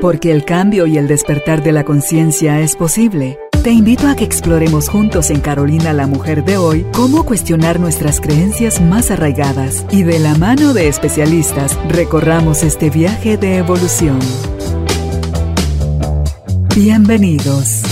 Porque el cambio y el despertar de la conciencia es posible. Te invito a que exploremos juntos en Carolina la Mujer de hoy cómo cuestionar nuestras creencias más arraigadas y de la mano de especialistas recorramos este viaje de evolución. Bienvenidos.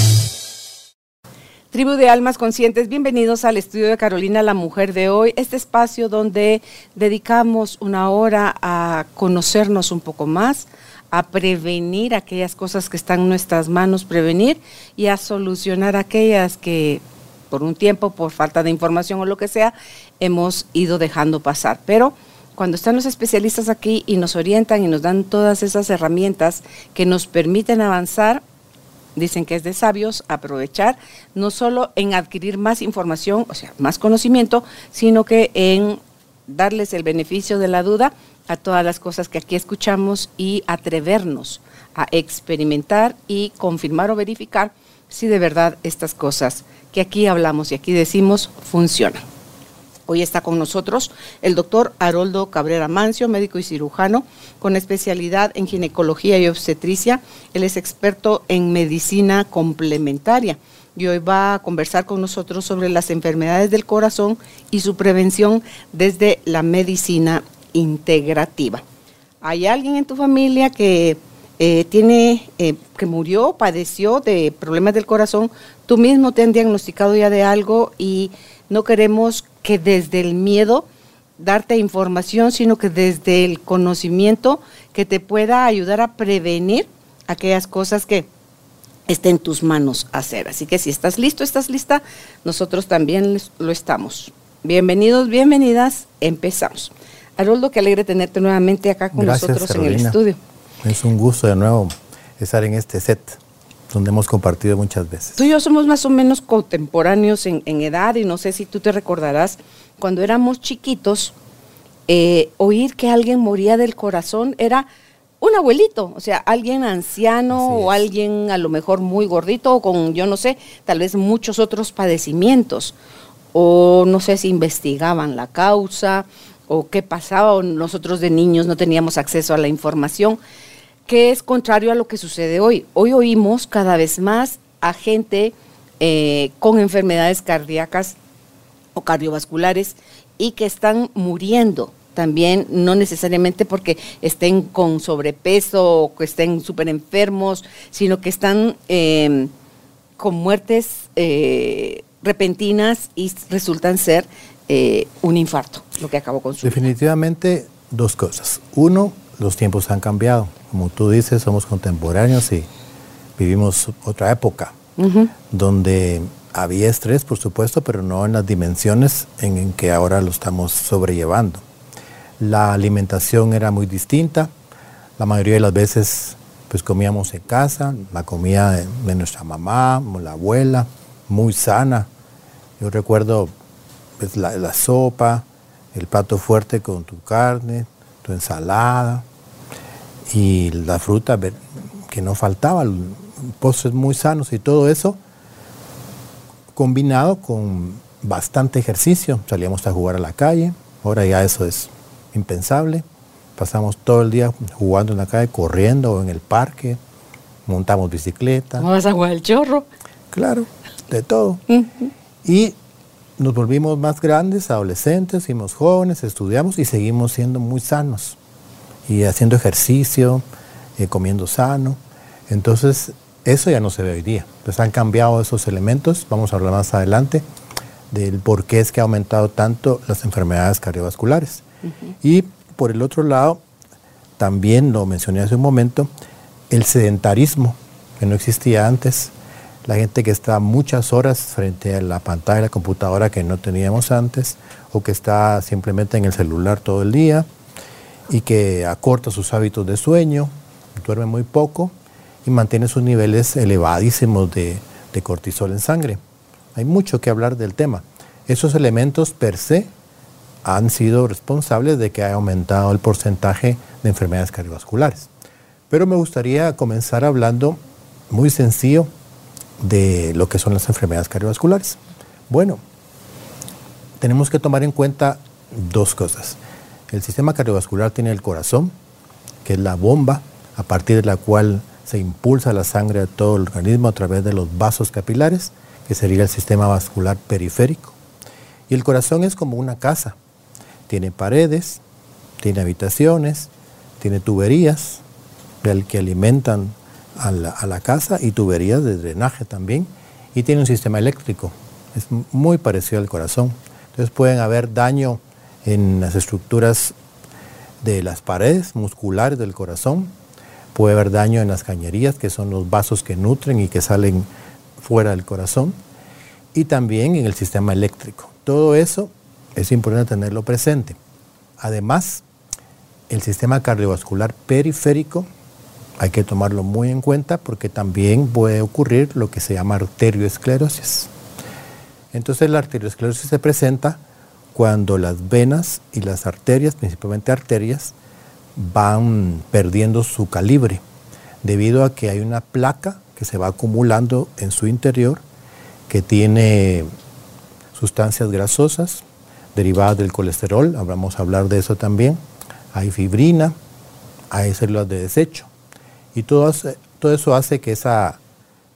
Tribu de Almas Conscientes, bienvenidos al estudio de Carolina la Mujer de hoy, este espacio donde dedicamos una hora a conocernos un poco más, a prevenir aquellas cosas que están en nuestras manos prevenir y a solucionar aquellas que por un tiempo, por falta de información o lo que sea, hemos ido dejando pasar. Pero cuando están los especialistas aquí y nos orientan y nos dan todas esas herramientas que nos permiten avanzar, dicen que es de sabios aprovechar no solo en adquirir más información, o sea, más conocimiento, sino que en darles el beneficio de la duda a todas las cosas que aquí escuchamos y atrevernos a experimentar y confirmar o verificar si de verdad estas cosas que aquí hablamos y aquí decimos funcionan. Hoy está con nosotros el doctor Haroldo Cabrera Mancio, médico y cirujano con especialidad en ginecología y obstetricia. Él es experto en medicina complementaria y hoy va a conversar con nosotros sobre las enfermedades del corazón y su prevención desde la medicina integrativa. ¿Hay alguien en tu familia que eh, tiene, eh, que murió, padeció de problemas del corazón? Tú mismo te han diagnosticado ya de algo y no queremos que desde el miedo darte información, sino que desde el conocimiento que te pueda ayudar a prevenir aquellas cosas que estén en tus manos hacer. Así que si estás listo, estás lista, nosotros también lo estamos. Bienvenidos, bienvenidas, empezamos. Haroldo, qué alegre tenerte nuevamente acá con nosotros en el estudio. Es un gusto de nuevo estar en este set donde hemos compartido muchas veces. Tú y yo somos más o menos contemporáneos en, edad y no sé si tú te recordarás, cuando éramos chiquitos, eh, oír que alguien moría del corazón era un abuelito, o sea, alguien anciano o alguien a lo mejor muy gordito o con, yo no sé, tal vez muchos otros padecimientos. O no sé si investigaban la causa o qué pasaba, o nosotros de niños no teníamos acceso a la información, que es contrario a lo que sucede hoy. Hoy oímos cada vez más a gente eh, con enfermedades cardíacas o cardiovasculares y que están muriendo también, no necesariamente porque estén con sobrepeso o que estén súper enfermos, sino que están em, con muertes eh, repentinas y resultan ser eh, un infarto, lo que acabó con su Definitivamente dos cosas. Uno, los tiempos han cambiado. Como tú dices, somos contemporáneos y vivimos otra época donde había estrés, por supuesto, pero no en las dimensiones en, que ahora lo estamos sobrellevando. La alimentación era muy distinta. La mayoría de las veces pues comíamos en casa, la comida de, nuestra mamá, la abuela, muy sana. Yo recuerdo pues, la, sopa, el plato fuerte con tu carne, tu ensalada y la fruta que no faltaba, postres muy sanos y todo eso combinado con bastante ejercicio. Salíamos a jugar a la calle, ahora ya eso es impensable. Pasamos todo el día jugando en la calle, corriendo o en el parque, montamos bicicleta. ¿Cómo vas a jugar el chorro? Claro, de todo. Y nos volvimos más grandes, adolescentes, fuimos jóvenes, estudiamos y seguimos siendo muy sanos y haciendo ejercicio, eh, comiendo sano. Entonces, eso ya no se ve hoy día. Entonces han cambiado esos elementos, vamos a hablar más adelante del por qué es que ha aumentado tanto las enfermedades cardiovasculares. Y por el otro lado, también lo mencioné hace un momento, el sedentarismo, que no existía antes, la gente que está muchas horas frente a la pantalla de la computadora que no teníamos antes, o que está simplemente en el celular todo el día y que acorta sus hábitos de sueño, duerme muy poco y mantiene sus niveles elevadísimos de, cortisol en sangre. Hay mucho que hablar del tema. Esos elementos per se han sido responsables de que haya aumentado el porcentaje de enfermedades cardiovasculares. Pero me gustaría comenzar hablando muy sencillo de lo que son las enfermedades cardiovasculares. Bueno, tenemos que tomar en cuenta dos cosas. El sistema cardiovascular tiene el corazón, que es la bomba a partir de la cual se impulsa la sangre a todo el organismo a través de los vasos capilares, que sería el sistema vascular periférico. Y el corazón es como una casa. Tiene paredes, tiene habitaciones, tiene tuberías que alimentan a la, casa y tuberías de drenaje también. Y tiene un sistema eléctrico. Es muy parecido al corazón. Entonces pueden haber daño en las estructuras de las paredes musculares del corazón. Puede haber daño en las cañerías, que son los vasos que nutren y que salen fuera del corazón. Y también en el sistema eléctrico. Todo eso es importante tenerlo presente. Además, el sistema cardiovascular periférico hay que tomarlo muy en cuenta porque también puede ocurrir lo que se llama arterioesclerosis. Entonces la arteriosclerosis se presenta cuando las venas y las arterias, principalmente arterias, van perdiendo su calibre debido a que hay una placa que se va acumulando en su interior que tiene sustancias grasosas derivadas del colesterol, vamos a hablar de eso también, hay fibrina, hay células de desecho y todo, todo eso hace que esa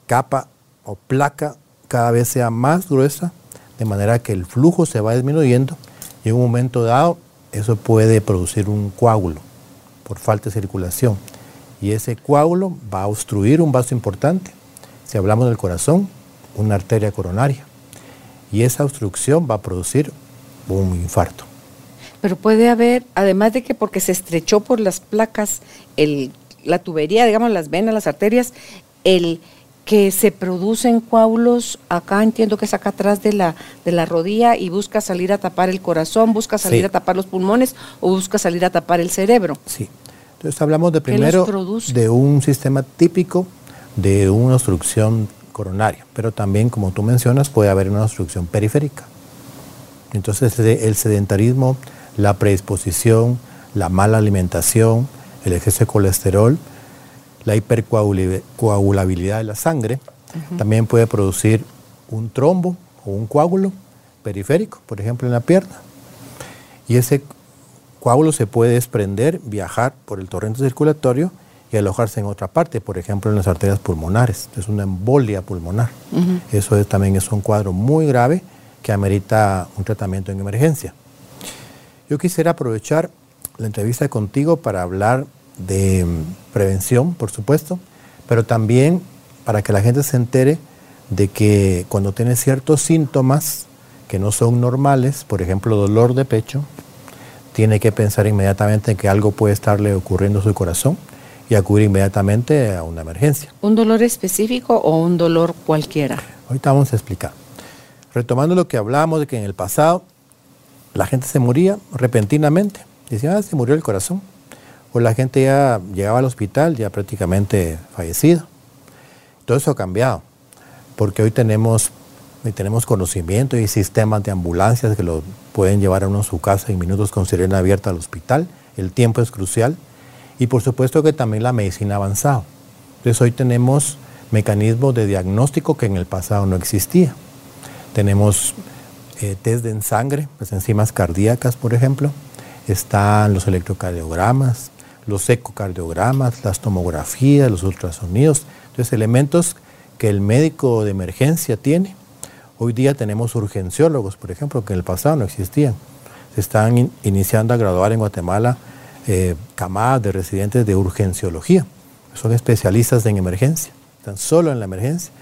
capa o placa cada vez sea más gruesa, de manera que el flujo se va disminuyendo y en un momento dado eso puede producir un coágulo por falta de circulación. Y ese coágulo va a obstruir un vaso importante. Si hablamos del corazón, una arteria coronaria y esa obstrucción va a producir un infarto. Pero puede haber, además de que porque se estrechó por las placas, el, la tubería, digamos, las venas, las arterias, el que se producen coágulos, acá entiendo que es acá atrás de la, de la rodilla y busca salir a tapar el corazón, busca salir a tapar los pulmones o busca salir a tapar el cerebro. Sí. Entonces hablamos de primero de un sistema típico de una obstrucción coronaria, pero también, como tú mencionas, puede haber una obstrucción periférica. Entonces, el sedentarismo, la predisposición, la mala alimentación, el exceso de colesterol, la hipercoagulabilidad de la sangre, también puede producir un trombo o un coágulo periférico, por ejemplo, en la pierna. Y ese coágulo se puede desprender, viajar por el torrente circulatorio y alojarse en otra parte, por ejemplo en las arterias pulmonares. Es una embolia pulmonar. Eso también es un cuadro muy grave que amerita un tratamiento en emergencia. Yo quisiera aprovechar la entrevista contigo para hablar de mm, prevención, por supuesto, pero también para que la gente se entere de que cuando tiene ciertos síntomas que no son normales, por ejemplo dolor de pecho, tiene que pensar inmediatamente en que algo puede estarle ocurriendo a su corazón y acudir inmediatamente a una emergencia. ¿Un dolor específico o un dolor cualquiera? Ahorita vamos a explicar. Retomando lo que hablábamos de que en el pasado la gente se moría repentinamente. Decían, ah, se murió el corazón. O la gente ya llegaba al hospital ya prácticamente fallecida. Todo eso ha cambiado, porque hoy tenemos, tenemos conocimiento y sistemas de ambulancias que lo pueden llevar a uno a su casa en minutos con sirena abierta al hospital. El tiempo es crucial y por supuesto que también la medicina ha avanzado. Entonces hoy tenemos mecanismos de diagnóstico que en el pasado no existía. Tenemos eh, test de sangre, las enzimas cardíacas, por ejemplo. Están los electrocardiogramas, los ecocardiogramas, las tomografías, los ultrasonidos. Entonces, elementos que el médico de emergencia tiene. Hoy día tenemos urgenciólogos, por ejemplo, que en el pasado no existían. Se están iniciando a graduar en Guatemala eh, camadas de residentes de urgenciología. Son especialistas en emergencia, están solo en la emergencia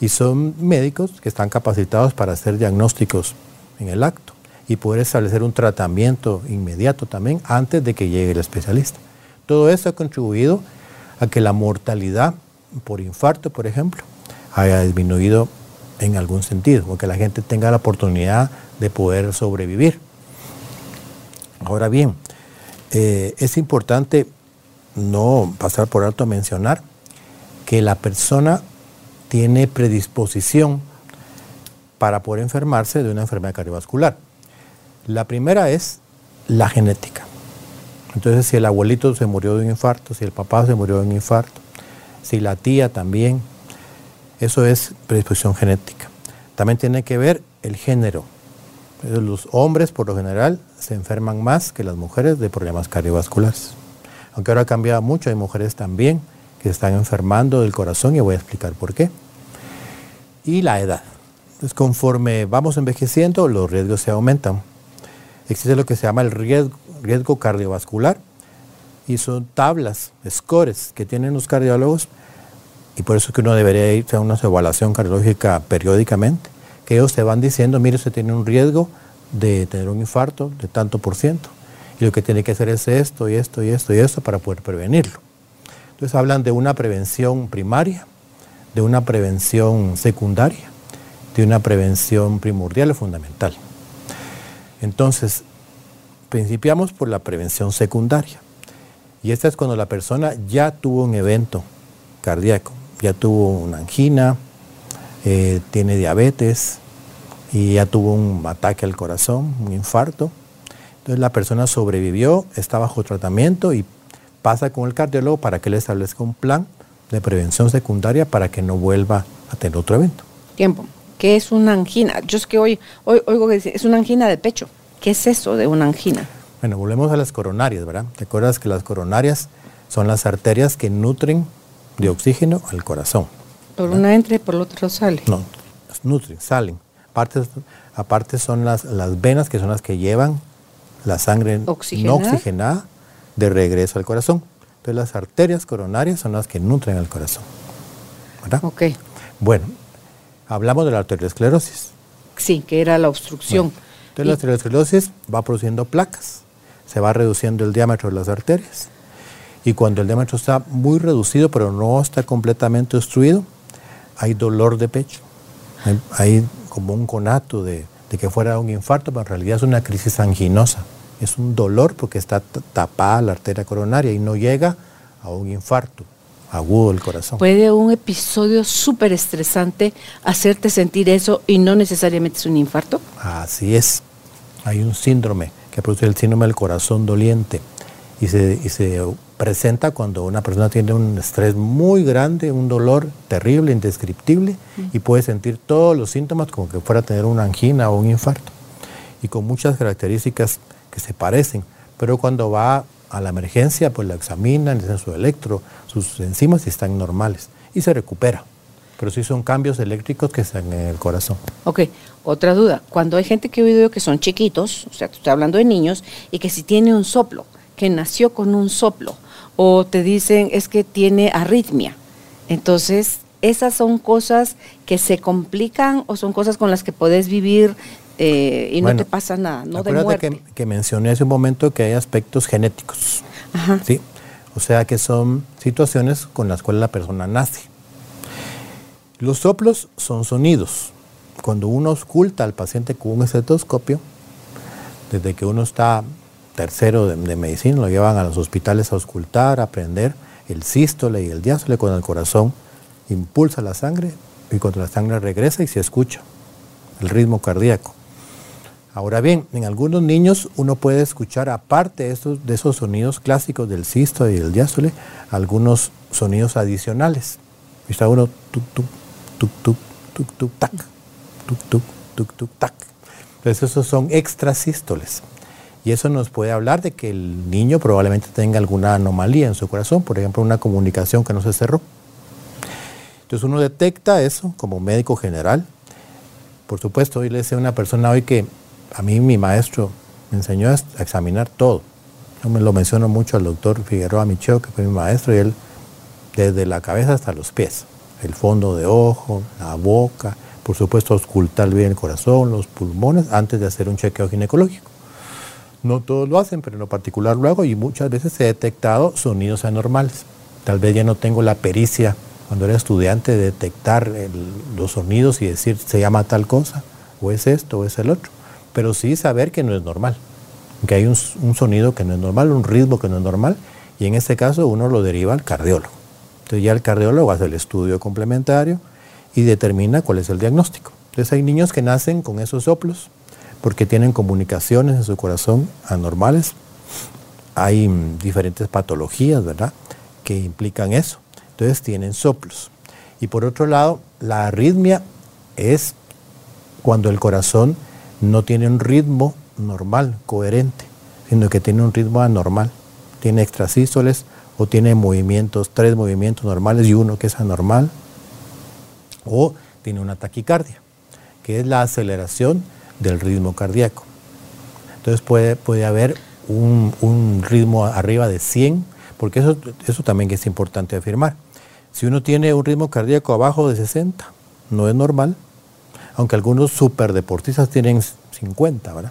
y son médicos que están capacitados para hacer diagnósticos en el acto y poder establecer un tratamiento inmediato también antes de que llegue el especialista. Todo esto ha contribuido a que la mortalidad por infarto, por ejemplo, haya disminuido en algún sentido, o que la gente tenga la oportunidad de poder sobrevivir. Ahora bien, eh, es importante no pasar por alto a mencionar que la persona tiene predisposición para poder enfermarse de una enfermedad cardiovascular. La primera es la genética. Entonces, si el abuelito se murió de un infarto, si el papá se murió de un infarto, si la tía también, eso es predisposición genética. También tiene que ver el género. Los hombres, por lo general, se enferman más que las mujeres de problemas cardiovasculares. Aunque ahora ha cambiado mucho, hay mujeres también que están enfermando del corazón y voy a explicar por qué. Y la edad. Entonces, conforme vamos envejeciendo, los riesgos se aumentan. Existe lo que se llama el riesgo, cardiovascular y son tablas, scores que tienen los cardiólogos y por eso es que uno debería ir a una evaluación cardiológica periódicamente, que ellos te van diciendo, mire, usted tiene un riesgo de tener un infarto de tanto por ciento y lo que tiene que hacer es esto y esto y esto y esto para poder prevenirlo. Entonces hablan de una prevención primaria, de una prevención secundaria, de una prevención primordial o fundamental. Entonces, principiamos por la prevención secundaria. Y esta es cuando la persona ya tuvo un evento cardíaco, ya tuvo una angina, eh, tiene diabetes y ya tuvo un ataque al corazón, un infarto. Entonces la persona sobrevivió, está bajo tratamiento y pasa con el cardiólogo para que le establezca un plan de prevención secundaria para que no vuelva a tener otro evento. Tiempo. ¿Qué es una angina? Yo es que hoy, hoy oigo que dice, es una angina de pecho. ¿Qué es eso de una angina? Bueno, volvemos a las coronarias, ¿verdad? ¿Te acuerdas que las coronarias son las arterias que nutren de oxígeno al corazón? Por una entra y por la otra sale. No, nutren, salen. Aparte, aparte son las, las venas que son las que llevan la sangre no oxigenada de regreso al corazón. Entonces las arterias coronarias son las que nutren al corazón. ¿Verdad? Ok. Bueno, hablamos de la arteriosclerosis. Sí, que era la obstrucción. entonces la arteriosclerosis va produciendo placas, se va reduciendo el diámetro de las arterias. Y cuando el diámetro está muy reducido, pero no está completamente obstruido, hay dolor de pecho. Hay, como un conato de, de que fuera un infarto, pero en realidad es una crisis anginosa es un dolor porque está tapada la arteria coronaria y no llega a un infarto agudo del corazón. ¿Puede un episodio súper estresante hacerte sentir eso y no necesariamente es un infarto? Así es. Hay un síndrome que produce el síndrome del corazón doliente y se, y se presenta cuando una persona tiene un estrés muy grande, un dolor terrible, indescriptible y puede sentir todos los síntomas como que fuera a tener una angina o un infarto y con muchas características que se parecen, pero cuando va a la emergencia, pues la examinan, le hacen su electro, sus enzimas están normales y se recupera. Pero sí son cambios eléctricos que están en el corazón. Ok, otra duda. Cuando hay gente que he oído que son chiquitos, o sea, estoy hablando de niños, y que si tiene un soplo, que nació con un soplo, o te dicen es que tiene arritmia, entonces esas son cosas que se complican o son cosas con las que podés vivir eh, y no te pasa nada, no de muerte. Que, que, mencioné hace un momento que hay aspectos genéticos, ¿sí? O sea que son situaciones con las cuales la persona nace. Los soplos son sonidos. Cuando uno oculta al paciente con un estetoscopio, desde que uno está tercero de, medicina, lo llevan a los hospitales a ocultar, a aprender el sístole y el diástole cuando el corazón impulsa la sangre y cuando la sangre regresa y se escucha el ritmo cardíaco. Ahora bien, en algunos niños uno puede escuchar, aparte de esos, sonidos clásicos del cisto y del diástole, algunos sonidos adicionales. Está uno tuk tuk, tuk tuk, tuk tuk tac, tuk tuk, tuk tuk tac. Entonces esos son extrasístoles. Y eso nos puede hablar de que el niño probablemente tenga alguna anomalía en su corazón, por ejemplo, una comunicación que no se cerró. Entonces uno detecta eso como médico general. Por supuesto, hoy le decía a una persona hoy que a mí mi maestro me enseñó a examinar todo. Yo me lo menciono mucho al doctor Figueroa Micheo, que fue mi maestro, y él desde la cabeza hasta los pies, el fondo de ojo, la boca, por supuesto ocultar bien el corazón, los pulmones, antes de hacer un chequeo ginecológico. No todos lo hacen, pero en lo particular lo hago y muchas veces he detectado sonidos anormales. Tal vez ya no tengo la pericia cuando era estudiante de detectar los sonidos y decir se llama tal cosa, o es esto, o es el otro pero sí saber que no es normal, que hay un, sonido que no es normal, un ritmo que no es normal, y en este caso uno lo deriva al cardiólogo. Entonces ya el cardiólogo hace el estudio complementario y determina cuál es el diagnóstico. Entonces hay niños que nacen con esos soplos porque tienen comunicaciones en su corazón anormales. Hay mm, diferentes patologías, ¿verdad?, que implican eso. Entonces tienen soplos. Y por otro lado, la arritmia es cuando el corazón no tiene un ritmo normal, coherente, sino que tiene un ritmo anormal. Tiene extrasístoles o tiene movimientos, tres movimientos normales y uno que es anormal, o tiene una taquicardia, que es la aceleración del ritmo cardíaco. Entonces puede, puede haber un, ritmo arriba de 100, porque eso, eso también es importante afirmar. Si uno tiene un ritmo cardíaco abajo de 60, no es normal, aunque algunos superdeportistas tienen 50, ¿verdad?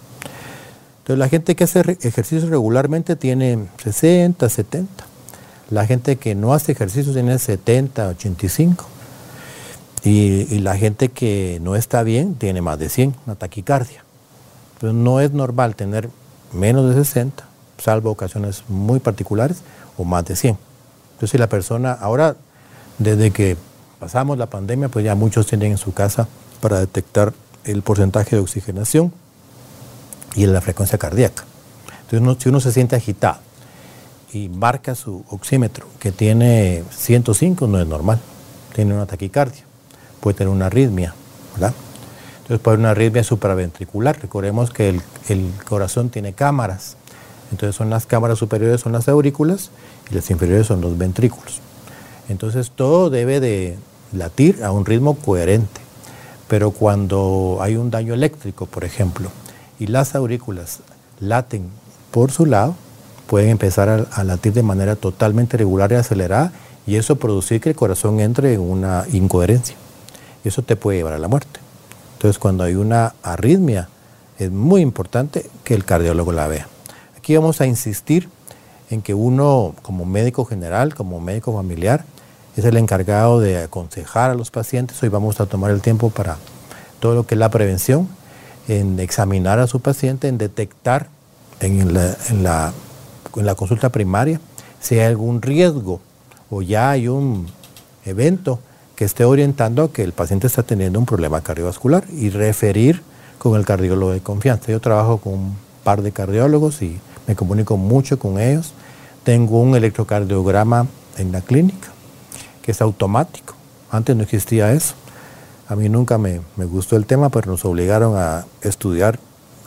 Entonces la gente que hace ejercicio regularmente tiene 60, 70. La gente que no hace ejercicio tiene 70, 85. Y, y la gente que no está bien tiene más de 100, una taquicardia. Entonces no es normal tener menos de 60, salvo ocasiones muy particulares, o más de 100. Entonces si la persona, ahora desde que pasamos la pandemia, pues ya muchos tienen en su casa para detectar el porcentaje de oxigenación y la frecuencia cardíaca. Entonces si uno se siente agitado y marca su oxímetro que tiene 105, no es normal, tiene una taquicardia, puede tener una arritmia, ¿verdad? Entonces puede haber una arritmia supraventricular. Recordemos que el, corazón tiene cámaras. Entonces son las cámaras superiores, son las aurículas y las inferiores son los ventrículos. Entonces todo debe de latir a un ritmo coherente. Pero cuando hay un daño eléctrico, por ejemplo, y las aurículas laten por su lado, pueden empezar a, latir de manera totalmente regular y acelerada y eso producir que el corazón entre en una incoherencia. Eso te puede llevar a la muerte. Entonces, cuando hay una arritmia, es muy importante que el cardiólogo la vea. Aquí vamos a insistir en que uno, como médico general, como médico familiar, es el encargado de aconsejar a los pacientes. Hoy vamos a tomar el tiempo para todo lo que es la prevención, en examinar a su paciente, en detectar en la, consulta primaria si hay algún riesgo o ya hay un evento que esté orientando a que el paciente está teniendo un problema cardiovascular y referir con el cardiólogo de confianza. Yo trabajo con un par de cardiólogos y me comunico mucho con ellos. Tengo un electrocardiograma en la clínica que es automático. Antes no existía eso. A mí nunca me, me gustó el tema, pero nos obligaron a estudiar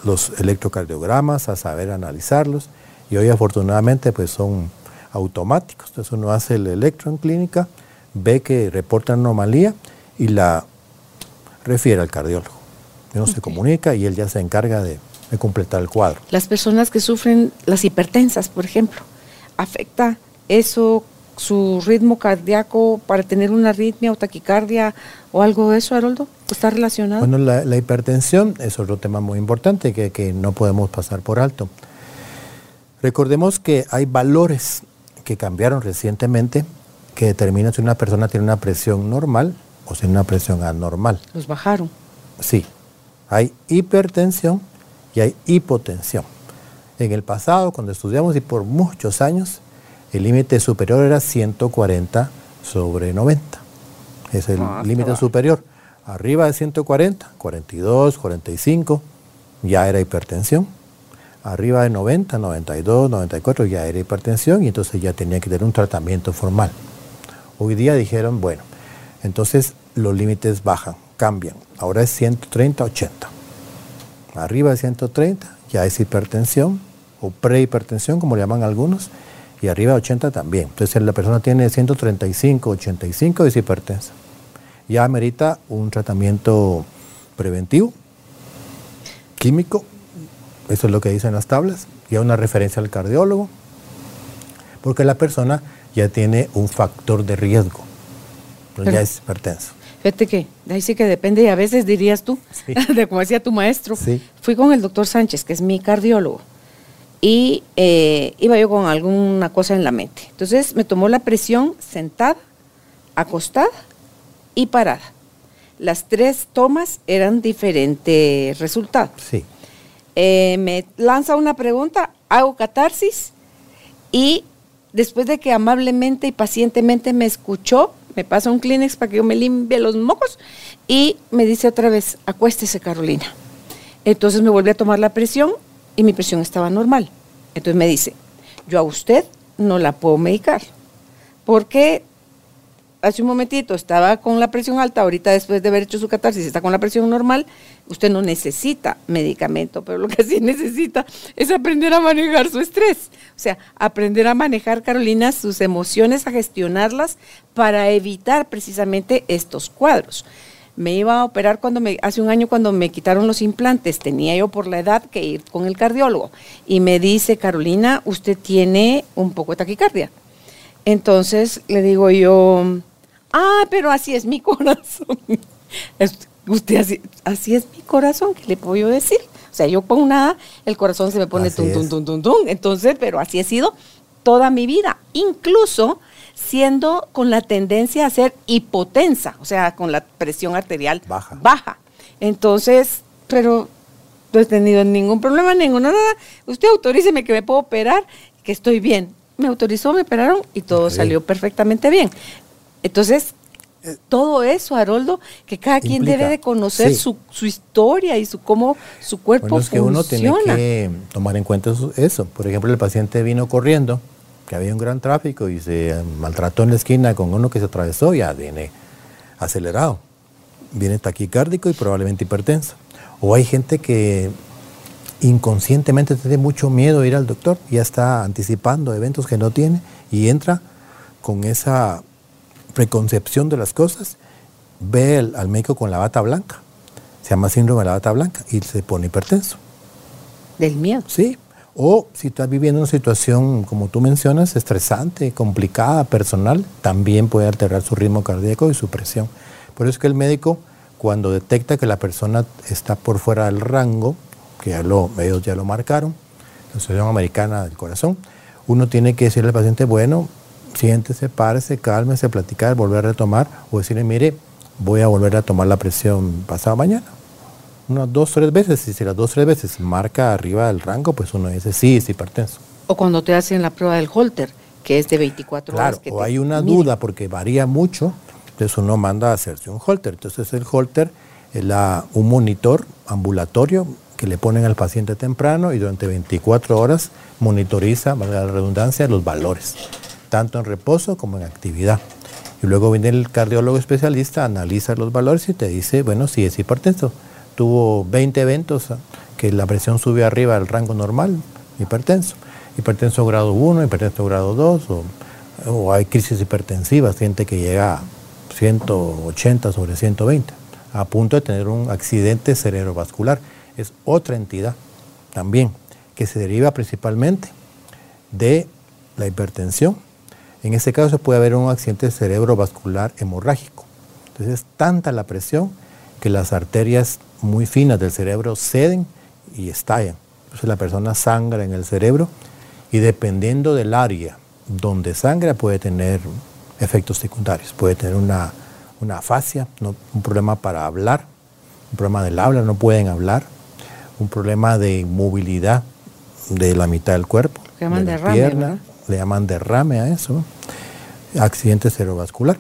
los electrocardiogramas, a saber analizarlos y hoy afortunadamente pues son automáticos. Entonces uno hace el electro en clínica ve que reporta anomalía y la refiere al cardiólogo. Uno se comunica y él ya se encarga de, completar el cuadro. Las personas que sufren las hipertensas, por ejemplo, ¿afecta eso su ritmo cardíaco para tener una arritmia o taquicardia o algo de eso, Haroldo? ¿Está relacionado? Bueno, la, la hipertensión es otro tema muy importante que, que no podemos pasar por alto. Recordemos que hay valores que cambiaron recientemente que determina si una persona tiene una presión normal o si una presión anormal. Los bajaron. Sí, hay hipertensión y hay hipotensión. En el pasado, cuando estudiamos y por muchos años, el límite superior era 140 sobre 90. Es el ah, límite superior. Arriba de 140, 42, 45, ya era hipertensión. Arriba de 90, 92, 94 ya era hipertensión y entonces ya tenía que tener un tratamiento formal. Hoy día dijeron, bueno, entonces los límites bajan, cambian. Ahora es 130, 80. Arriba de 130 ya es hipertensión o prehipertensión, como le llaman algunos, y arriba de 80 también. Entonces la persona tiene 135, 85 es hipertensa. Ya amerita un tratamiento preventivo, químico, eso es lo que dicen las tablas, ya una referencia al cardiólogo, porque la persona ya tiene un factor de riesgo. Pero, ya es hipertenso. Fíjate que ahí sí que depende y a veces dirías tú, de como decía tu maestro. Fui con el doctor Sánchez, que es mi cardiólogo, y eh, iba yo con alguna cosa en la mente. Entonces me tomó la presión sentada, acostada y parada. Las tres tomas eran diferentes resultados. Sí. Eh, me lanza una pregunta, hago catarsis y después de que amablemente y pacientemente me escuchó, me pasa un Kleenex para que yo me limpie los mocos y me dice otra vez, acuéstese Carolina. Entonces me volví a tomar la presión y mi presión estaba normal. Entonces me dice, yo a usted no la puedo medicar porque hace un momentito estaba con la presión alta, ahorita después de haber hecho su catarsis está con la presión normal, usted no necesita medicamento, pero lo que sí necesita es aprender a manejar su estrés. O sea, aprender a manejar, Carolina, sus emociones, a gestionarlas para evitar precisamente estos cuadros. Me iba a operar cuando me, hace un año cuando me quitaron los implantes, tenía yo por la edad que ir con el cardiólogo y me dice, Carolina, usted tiene un poco de taquicardia. Entonces le digo yo, ah, pero así es mi corazón. usted así, así es mi corazón, ¿qué le puedo yo decir? O sea, yo pongo nada, el corazón se me pone tum, tum, tum, tum, tum. Entonces, pero así he sido toda mi vida, incluso siendo con la tendencia a ser hipotensa, o sea, con la presión arterial baja. baja. Entonces, pero no he tenido ningún problema, ninguna nada. Usted autoríceme que me puedo operar, que estoy bien me autorizó, me operaron y todo salió perfectamente bien. Entonces, eh, todo eso, Haroldo, que cada quien debe de conocer su, historia y su cómo su cuerpo bueno, es que uno tiene que tomar en cuenta eso. Por ejemplo, el paciente vino corriendo, que había un gran tráfico y se maltrató en la esquina con uno que se atravesó, ya viene acelerado, viene taquicárdico y probablemente hipertenso. O hay gente que inconscientemente tiene mucho miedo de ir al doctor, ya está anticipando eventos que no tiene y entra con esa preconcepción de las cosas, ve al médico con la bata blanca, se llama síndrome de la bata blanca y se pone hipertenso. ¿Del miedo? Sí. O si estás viviendo una situación, como tú mencionas, estresante, complicada, personal, también puede alterar su ritmo cardíaco y su presión. Por eso es que el médico, cuando detecta que la persona está por fuera del rango, que ya lo, ellos ya lo marcaron, la Asociación Americana del Corazón, uno tiene que decirle al paciente, bueno, siéntese, párese, cálmese, platicar, volver a retomar, o decirle, mire, voy a volver a tomar la presión pasado mañana. Unas dos, tres veces, y si las dos, tres veces marca arriba del rango, pues uno dice, sí, es hipertenso. O cuando te hacen la prueba del Holter, que es de 24 horas. Claro, o hay una duda porque varía mucho, entonces uno manda a hacerse un Holter. Entonces el Holter es la, un monitor ambulatorio que le ponen al paciente temprano y durante 24 horas monitoriza, valga la redundancia, los valores, tanto en reposo como en actividad. Y luego viene el cardiólogo especialista, analiza los valores y te dice, bueno, si es hipertenso. Tuvo 20 eventos que la presión subió arriba del rango normal, hipertenso. Hipertenso grado 1, hipertenso grado 2, o, o hay crisis hipertensivas, gente que llega a 180 sobre 120, a punto de tener un accidente cerebrovascular es otra entidad también que se deriva principalmente de la hipertensión. En este caso puede haber un accidente cerebrovascular hemorrágico. Entonces es tanta la presión que las arterias muy finas del cerebro ceden y estallan. Entonces la persona sangra en el cerebro y dependiendo del área donde sangra puede tener efectos secundarios. Puede tener una, una afasia, un problema para hablar, un problema del habla, no pueden hablar, un problema de movilidad de la mitad del cuerpo. Le llaman derrame. le llaman derrame a eso, accidente cerebrovascular.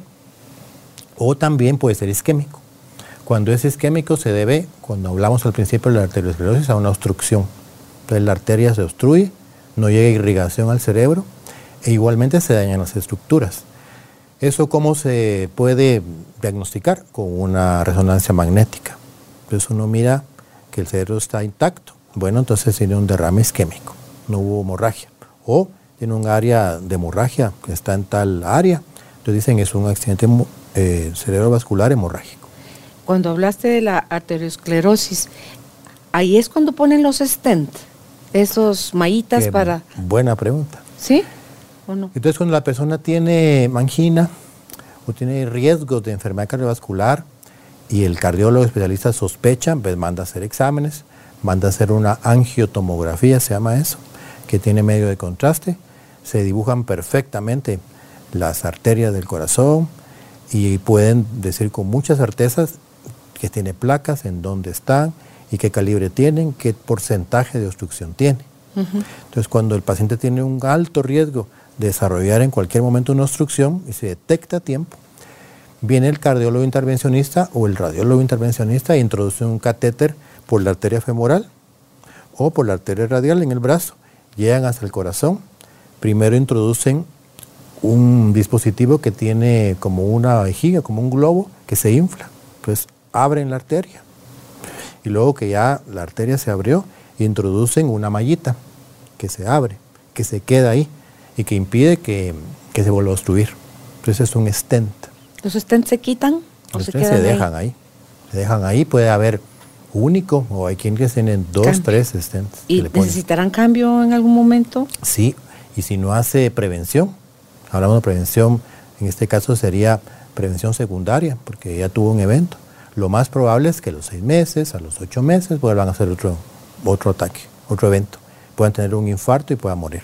O también puede ser isquémico. Cuando es isquémico se debe, cuando hablamos al principio de la arteriosclerosis, a una obstrucción. Entonces la arteria se obstruye, no llega irrigación al cerebro e igualmente se dañan las estructuras. ¿Eso cómo se puede diagnosticar? Con una resonancia magnética. Entonces uno mira que el cerebro está intacto, bueno, entonces tiene un derrame isquémico, no hubo hemorragia. O tiene un área de hemorragia que está en tal área, entonces dicen es un accidente eh, cerebrovascular hemorrágico. Cuando hablaste de la arteriosclerosis, ahí es cuando ponen los stent, esos mallitas para... Buena pregunta. ¿Sí? ¿O no? Entonces cuando la persona tiene mangina o tiene riesgo de enfermedad cardiovascular, y el cardiólogo especialista sospecha, pues manda a hacer exámenes, manda a hacer una angiotomografía, se llama eso, que tiene medio de contraste, se dibujan perfectamente las arterias del corazón y pueden decir con muchas certezas que tiene placas, en dónde están y qué calibre tienen, qué porcentaje de obstrucción tiene. Entonces, cuando el paciente tiene un alto riesgo de desarrollar en cualquier momento una obstrucción y se detecta a tiempo, viene el cardiólogo intervencionista o el radiólogo intervencionista e introduce un catéter por la arteria femoral o por la arteria radial en el brazo. Llegan hasta el corazón. Primero introducen un dispositivo que tiene como una vejiga, como un globo, que se infla. Entonces abren la arteria. Y luego que ya la arteria se abrió, introducen una mallita que se abre, que se queda ahí y que impide que, se vuelva a obstruir. Entonces es un stent. ¿Los stents se quitan? Los stents se, dejan ahí? Se dejan ahí, puede haber único o hay quienes tienen dos, tres stents. ¿Y necesitarán cambio en algún momento? Sí, y si no hace prevención, hablamos de prevención, en este caso sería prevención secundaria, porque ya tuvo un evento. Lo más probable es que a los seis meses, a los ocho meses, vuelvan a hacer otro, otro ataque, otro evento. Puedan tener un infarto y puedan morir.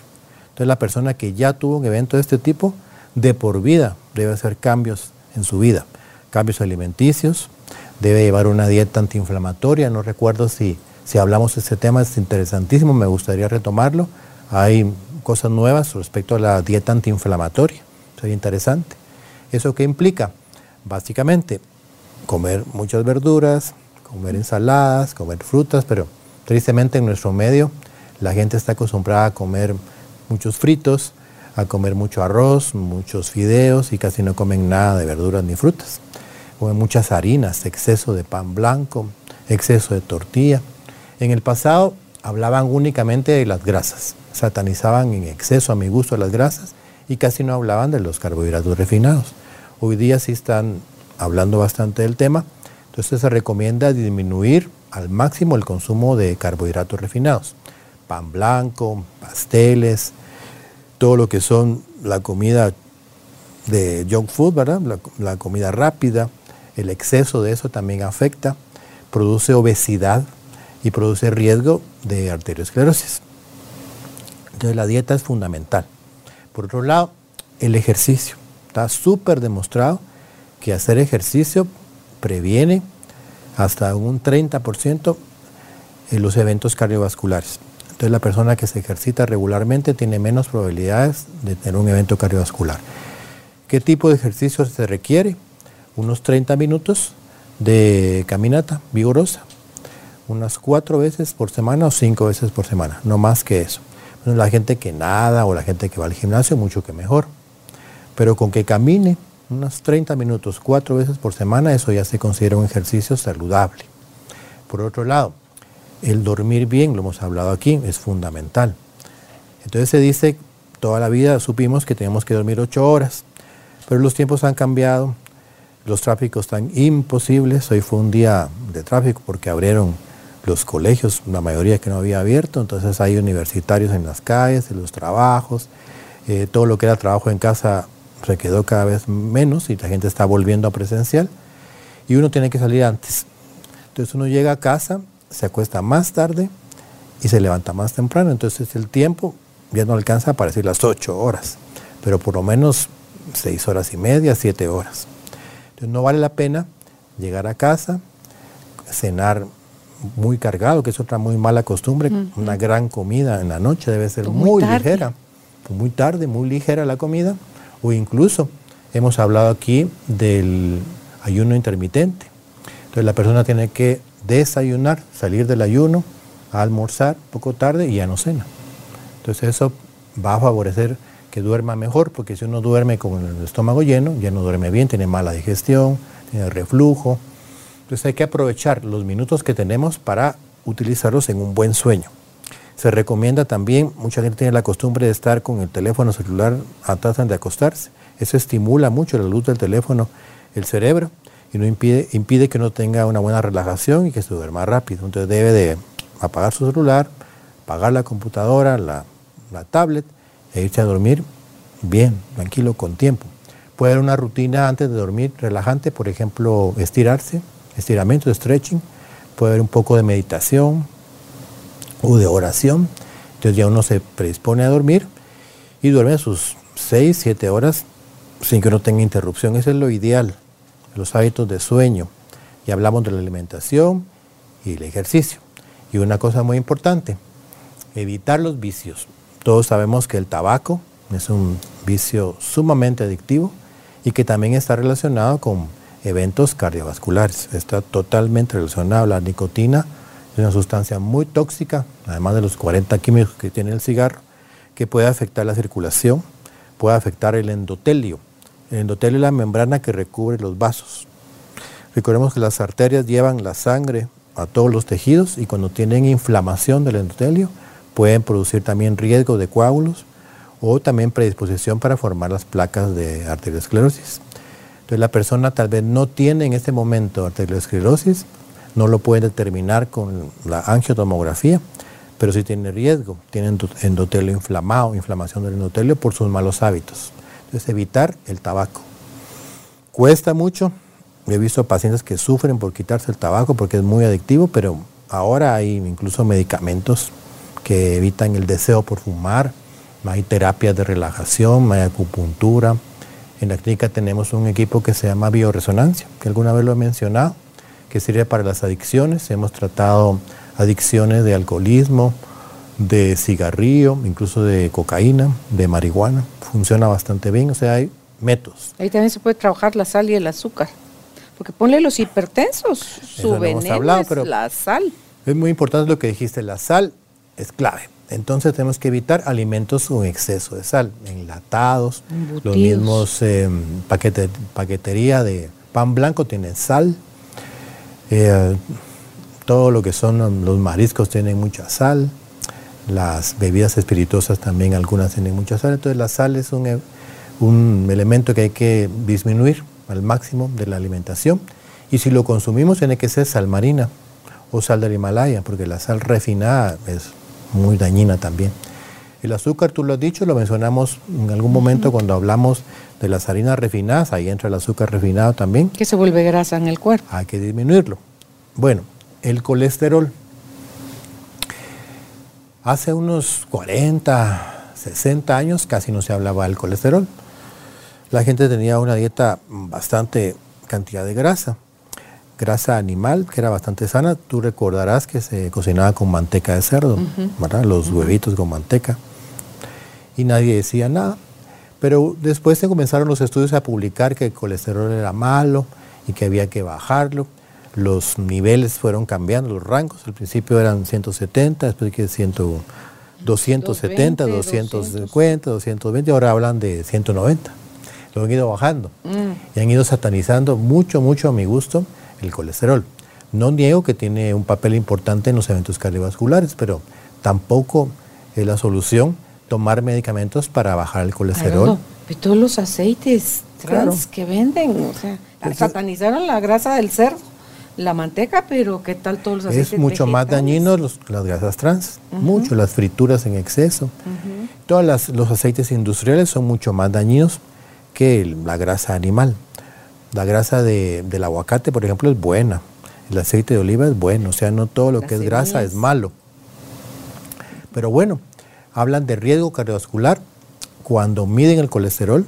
Entonces la persona que ya tuvo un evento de este tipo, de por vida debe hacer cambios en su vida, cambios alimenticios, debe llevar una dieta antiinflamatoria. No recuerdo si, si hablamos de este tema, es interesantísimo, me gustaría retomarlo. Hay cosas nuevas respecto a la dieta antiinflamatoria, sería interesante. ¿Eso qué implica? Básicamente, comer muchas verduras, comer ensaladas, comer frutas, pero tristemente en nuestro medio la gente está acostumbrada a comer muchos fritos, a comer mucho arroz, muchos fideos y casi no comen nada de verduras ni frutas comen muchas harinas, exceso de pan blanco, exceso de tortilla. En el pasado hablaban únicamente de las grasas, satanizaban en exceso a mi gusto las grasas y casi no hablaban de los carbohidratos refinados. Hoy día sí están hablando bastante del tema, entonces se recomienda disminuir al máximo el consumo de carbohidratos refinados. Pan blanco, pasteles, todo lo que son la comida de junk food, ¿verdad? la comida rápida, el exceso de eso también afecta, produce obesidad y produce riesgo de arteriosclerosis. Entonces la dieta es fundamental. Por otro lado, el ejercicio. Está súper demostrado que hacer ejercicio previene hasta un 30% en los eventos cardiovasculares. Entonces la persona que se ejercita regularmente tiene menos probabilidades de tener un evento cardiovascular. ¿Qué tipo de ejercicio se requiere? unos 30 minutos de caminata vigorosa, unas cuatro veces por semana o cinco veces por semana, no más que eso. la gente que nada o la gente que va al gimnasio, mucho que mejor. Pero con que camine unos 30 minutos cuatro veces por semana, eso ya se considera un ejercicio saludable. Por otro lado, el dormir bien, lo hemos hablado aquí, es fundamental. Entonces se dice, toda la vida supimos que tenemos que dormir ocho horas, pero los tiempos han cambiado, los tráficos están imposibles. Hoy fue un día de tráfico porque abrieron los colegios, la mayoría que no había abierto, entonces hay universitarios en las calles, en los trabajos, eh, todo lo que era trabajo en casa se quedó cada vez menos y la gente está volviendo a presencial y uno tiene que salir antes. Entonces uno llega a casa, se acuesta más tarde y se levanta más temprano, entonces el tiempo ya no alcanza para decir las ocho horas, pero por lo menos seis horas y media, siete horas. Entonces no vale la pena llegar a casa, cenar muy cargado, que es otra muy mala costumbre. Una gran comida en la noche debe ser muy, ligera, muy tarde, muy ligera la comida. O incluso hemos hablado aquí del ayuno intermitente. Entonces la persona tiene que desayunar, salir del ayuno, almorzar poco tarde y ya no cena. Entonces eso va a favorecer que duerma mejor, porque si uno duerme con el estómago lleno, ya no duerme bien, tiene mala digestión, tiene reflujo. Entonces hay que aprovechar los minutos que tenemos para utilizarlos en un buen sueño. Se recomienda también, mucha gente tiene la costumbre de estar con el teléfono celular atrás de acostarse. Eso estimula mucho la luz del teléfono, el cerebro, y no impide, impide que uno tenga una buena relajación y que se duerma rápido. Entonces debe de apagar su celular, apagar la computadora, la, la tablet, e irse a dormir bien, tranquilo, con tiempo. Puede haber una rutina antes de dormir relajante, por ejemplo, estirarse, estiramiento, stretching. Puede haber un poco de meditación o de oración. Entonces ya uno se predispone a dormir y duerme sus 6, 7 horas sin que uno tenga interrupción. Eso es lo ideal, los hábitos de sueño. Y hablamos de la alimentación y el ejercicio. Y una cosa muy importante, evitar los vicios. Todos sabemos que el tabaco es un vicio sumamente adictivo y que también está relacionado con eventos cardiovasculares. Está totalmente relacionado. La nicotina es una sustancia muy tóxica, además de los 40 químicos que tiene el cigarro, que puede afectar la circulación, puede afectar el endotelio. El endotelio es la membrana que recubre los vasos. Recordemos que las arterias llevan la sangre a todos los tejidos y cuando tienen inflamación del endotelio pueden producir también riesgo de coágulos o también predisposición para formar las placas de arteriosclerosis. Entonces la persona tal vez no tiene en este momento arteriosclerosis, no lo puede determinar con la angiotomografía, pero sí tiene riesgo, tiene endotelio inflamado, inflamación del endotelio por sus malos hábitos. Entonces evitar el tabaco. Cuesta mucho, he visto pacientes que sufren por quitarse el tabaco porque es muy adictivo, pero ahora hay incluso medicamentos que evitan el deseo por fumar, hay terapias de relajación, hay acupuntura. En la clínica tenemos un equipo que se llama bioresonancia, que alguna vez lo he mencionado, que sirve para las adicciones. Hemos tratado adicciones de alcoholismo, de cigarrillo, incluso de cocaína, de marihuana. Funciona bastante bien, o sea, hay métodos. Ahí también se puede trabajar la sal y el azúcar. Porque ponle los hipertensos, su veneno pero la sal. Es muy importante lo que dijiste, la sal es clave. Entonces tenemos que evitar alimentos con exceso de sal, enlatados, los mismos eh, paquetería de pan blanco tienen sal, eh, todo lo que son los mariscos tienen mucha sal, las bebidas espirituosas también algunas tienen mucha sal, entonces la sal es un, un elemento que hay que disminuir al máximo de la alimentación y si lo consumimos tiene que ser sal marina o sal del Himalaya, porque la sal refinada es muy dañina también. El azúcar, tú lo has dicho, lo mencionamos en algún momento cuando hablamos de las harinas refinadas, ahí entra el azúcar refinado también. Que se vuelve grasa en el cuerpo. Hay que disminuirlo. Bueno, el colesterol. Hace unos 40, 60 años casi no se hablaba del colesterol. La gente tenía una dieta bastante cantidad de grasa grasa animal, que era bastante sana. Tú recordarás que se cocinaba con manteca de cerdo, ¿verdad? Los huevitos con manteca. Y nadie decía nada. Pero después se comenzaron los estudios a publicar que el colesterol era malo y que había que bajarlo. Los niveles fueron cambiando, los rangos. Al principio eran 170, después que 100, 270, 250, 220, ahora hablan de 190. Lo han ido bajando mm. y han ido satanizando mucho, mucho a mi gusto el colesterol. No niego que tiene un papel importante en los eventos cardiovasculares, pero tampoco es la solución tomar medicamentos para bajar el colesterol. y todos los aceites trans que venden, o sea, satanizaron la grasa del cerdo, la manteca, pero ¿qué tal todos los aceites? Es mucho más dañino las grasas trans, mucho, las frituras en exceso. Todos los aceites industriales son mucho más dañinos que la grasa animal. La grasa del aguacate, por ejemplo, es buena. El aceite de oliva es bueno. O sea, no todo lo que es grasa es malo. Pero bueno, hablan de riesgo cardiovascular cuando miden el colesterol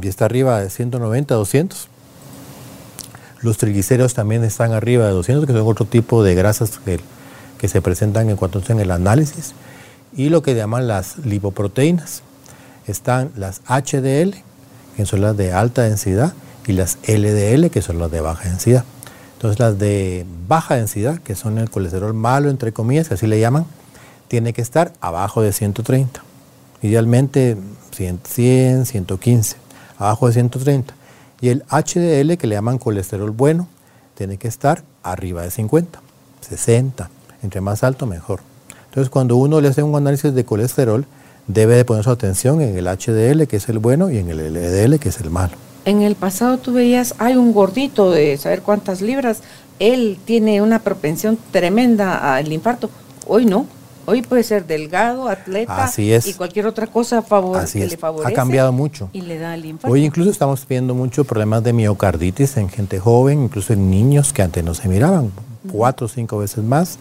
y está arriba de 190, 200. Los triglicéridos también están arriba de 200, que son otro tipo de grasas que, que se presentan en cuanto en el análisis. Y lo que llaman las lipoproteínas. Están las HDL, que son las de alta densidad, y las LDL, que son las de baja densidad. Entonces las de baja densidad, que son el colesterol malo, entre comillas, así le llaman, tiene que estar abajo de 130. Idealmente 100, 115, abajo de 130. Y el HDL, que le llaman colesterol bueno, tiene que estar arriba de 50, 60. Entre más alto, mejor. Entonces, cuando uno le hace un análisis de colesterol, debe de poner su atención en el HDL, que es el bueno, y en el LDL, que es el malo en el pasado tú veías, hay un gordito de saber cuántas libras, él tiene una propensión tremenda al infarto. Hoy no. Hoy puede ser delgado, atleta y cualquier otra cosa favor que le favorece. Ha cambiado mucho. Y le da el infarto. Hoy incluso estamos viendo muchos problemas de miocarditis en gente joven, incluso en niños que antes no se miraban, cuatro o cinco veces más.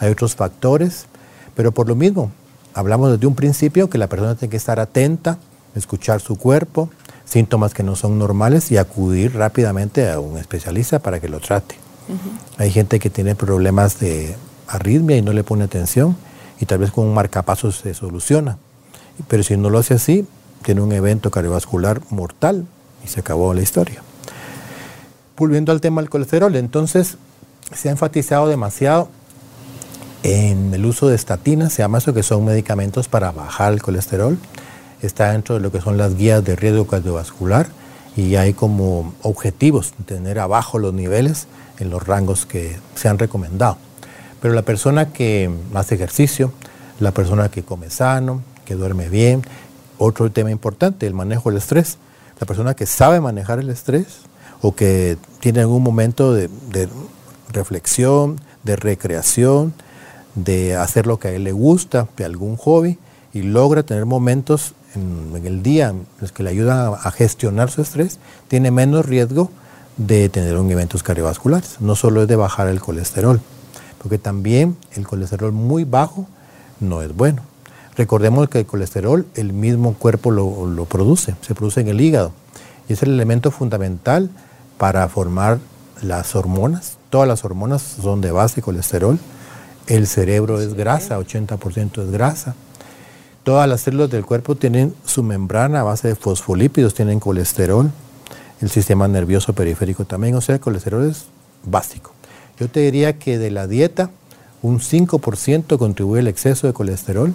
Hay otros factores, pero por lo mismo, hablamos desde un principio que la persona tiene que estar atenta, escuchar su cuerpo, síntomas que no son normales y acudir rápidamente a un especialista para que lo trate. Hay gente que tiene problemas de arritmia y no le pone atención y tal vez con un marcapasos se soluciona. Pero si no lo hace así, tiene un evento cardiovascular mortal y se acabó la historia. Volviendo al tema del colesterol, entonces se ha enfatizado demasiado en el uso de estatinas, se llama eso que son medicamentos para bajar el colesterol está dentro de lo que son las guías de riesgo cardiovascular y hay como objetivos tener abajo los niveles en los rangos que se han recomendado. Pero la persona que hace ejercicio, la persona que come sano, que duerme bien, otro tema importante, el manejo del estrés. La persona que sabe manejar el estrés o que tiene algún momento de, reflexión, de recreación, de hacer lo que a él le gusta, de algún hobby, y logra tener momentos en, el día en los que le ayudan a, gestionar su estrés, tiene menos riesgo de tener un eventos cardiovasculares. No solo es de bajar el colesterol, porque también el colesterol muy bajo no es bueno. Recordemos que el colesterol el mismo cuerpo lo, produce, se produce en el hígado y es el elemento fundamental para formar las hormonas. Todas las hormonas son de base colesterol. El cerebro es grasa, 80% es grasa. Todas las células del cuerpo tienen su membrana a base de fosfolípidos, tienen colesterol. El sistema nervioso periférico también, o sea, el colesterol es básico. Yo te diría que de la dieta, un 5% contribuye el exceso de colesterol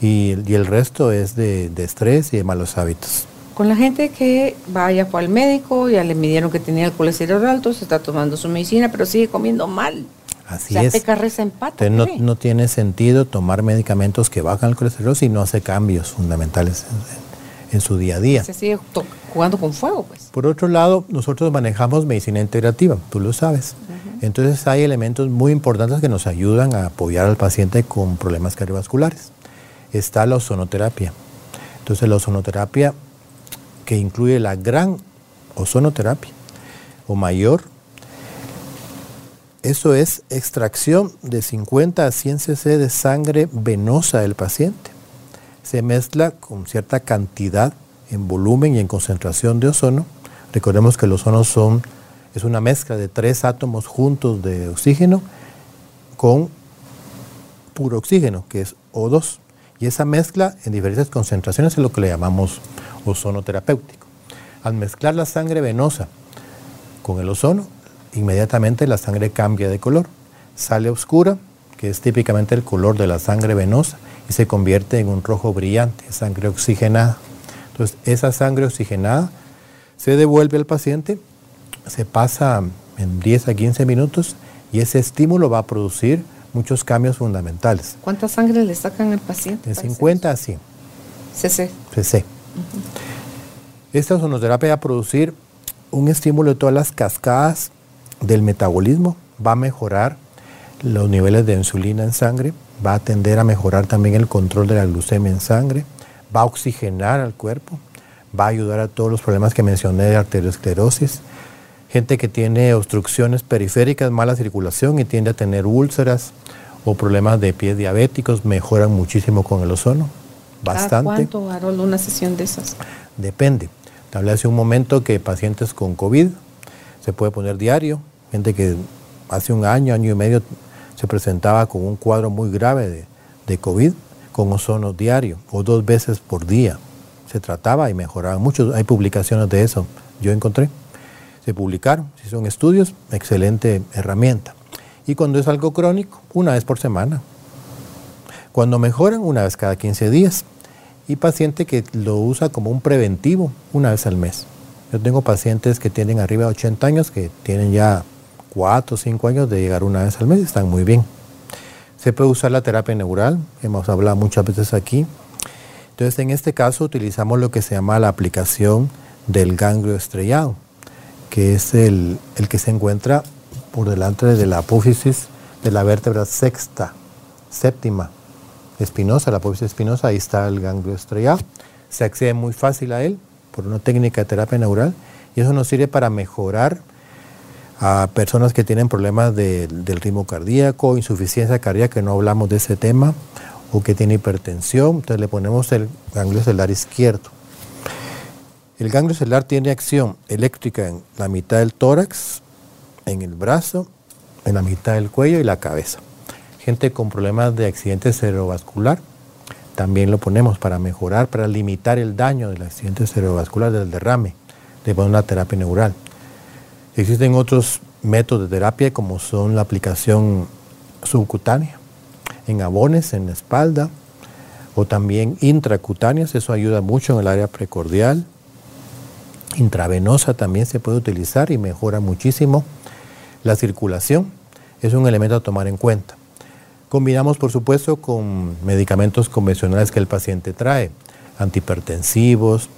y, el resto es de, estrés y de malos hábitos. Con la gente que vaya fue al médico, ya le midieron que tenía el colesterol alto, se está tomando su medicina, pero sigue comiendo mal. Así es. empata, no, no, tiene sentido tomar medicamentos que bajan el colesterol si no hace cambios fundamentales en, su día a día. Se sigue jugando con fuego, pues. Por otro lado, nosotros manejamos medicina integrativa, tú lo sabes. Entonces hay elementos muy importantes que nos ayudan a apoyar al paciente con problemas cardiovasculares está la ozonoterapia. Entonces la ozonoterapia que incluye la gran ozonoterapia o mayor, eso es extracción de 50 a 100 cc de sangre venosa del paciente. Se mezcla con cierta cantidad en volumen y en concentración de ozono. Recordemos que el ozono son, es una mezcla de tres átomos juntos de oxígeno con puro oxígeno, que es O2. Y esa mezcla en diferentes concentraciones es lo que le llamamos ozono terapéutico. Al mezclar la sangre venosa con el ozono, inmediatamente la sangre cambia de color. Sale oscura, que es típicamente el color de la sangre venosa, y se convierte en un rojo brillante, sangre oxigenada. Entonces, esa sangre oxigenada se devuelve al paciente, se pasa en 10 a 15 minutos y ese estímulo va a producir muchos cambios fundamentales. ¿Cuánta sangre le sacan al paciente? De 50 a 100. CC. CC. Esta ozonoterapia va a producir un estímulo de todas las cascadas del metabolismo, va a mejorar los niveles de insulina en sangre, va a tender a mejorar también el control de la glucemia en sangre, va a oxigenar al cuerpo, va a ayudar a todos los problemas que mencioné de arteriosclerosis, gente que tiene obstrucciones periféricas, mala circulación y tiende a tener úlceras o problemas de pies diabéticos, mejoran muchísimo con el ozono. Bastante. ¿Cuánto, Harold, una sesión de esas? Depende. Te hablé hace un momento que pacientes con COVID se puede poner diario, gente que hace un año, año y medio se presentaba con un cuadro muy grave de, de COVID con ozono diario o dos veces por día. Se trataba y mejoraba mucho. Hay publicaciones de eso. Yo encontré se publicaron. Si son estudios, excelente herramienta. Y cuando es algo crónico, una vez por semana. Cuando mejoran, una vez cada 15 días. Y paciente que lo usa como un preventivo, una vez al mes. Yo tengo pacientes que tienen arriba de 80 años, que tienen ya 4 o 5 años de llegar una vez al mes están muy bien. Se puede usar la terapia neural, hemos hablado muchas veces aquí. Entonces, en este caso utilizamos lo que se llama la aplicación del ganglio estrellado que es el, que se encuentra por delante de la apófisis de la vértebra sexta, séptima, espinosa, la apófisis espinosa, ahí está el ganglio estrellado. Se accede muy fácil a él por una técnica de terapia neural y eso nos sirve para mejorar a personas que tienen problemas del ritmo cardíaco, insuficiencia cardíaca, que no hablamos de ese tema, o que tiene hipertensión, entonces le ponemos el ganglio celular izquierdo. El ganglio celular tiene acción eléctrica en la mitad del tórax, en el brazo, en la mitad del cuello y la cabeza. Gente con problemas de accidente cerebrovascular, también lo ponemos para mejorar, para limitar el daño del accidente cerebrovascular, del derrame, le ponemos una terapia neural. Existen otros métodos de terapia como son la aplicación subcutánea, en abones, en la espalda, o también intracutáneas, eso ayuda mucho en el área precordial. Intravenosa también se puede utilizar y mejora muchísimo la circulación. Es un elemento a tomar en cuenta. Combinamos, por supuesto, con medicamentos convencionales que el paciente trae, antihipertensivos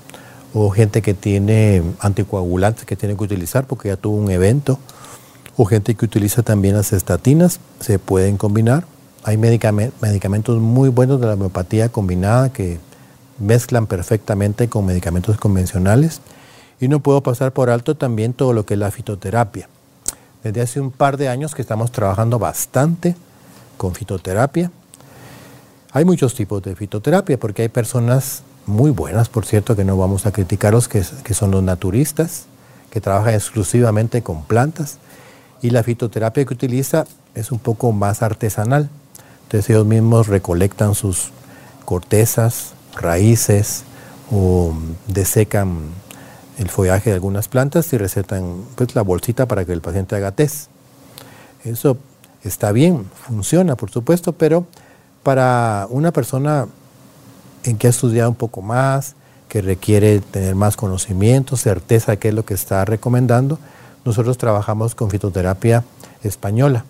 o gente que tiene anticoagulantes que tiene que utilizar porque ya tuvo un evento, o gente que utiliza también las estatinas, se pueden combinar hay medicamentos muy buenos de la homeopatía combinada que mezclan perfectamente con medicamentos convencionales. Y no puedo pasar por alto también todo lo que es la fitoterapia. Desde hace un par de años que estamos trabajando bastante con fitoterapia. Hay muchos tipos de fitoterapia porque hay personas muy buenas, por cierto, que no vamos a criticarlos, que, que son los naturistas, que trabajan exclusivamente con plantas. Y la fitoterapia que utiliza es un poco más artesanal entonces ellos mismos recolectan sus cortezas, raíces o desecan el follaje de algunas plantas y recetan pues, la bolsita para que el paciente haga test. Eso está bien, funciona por supuesto, pero para una persona en que ha estudiado un poco más, que requiere tener más conocimiento, certeza de qué es lo que está recomendando, nosotros trabajamos con fitoterapia española,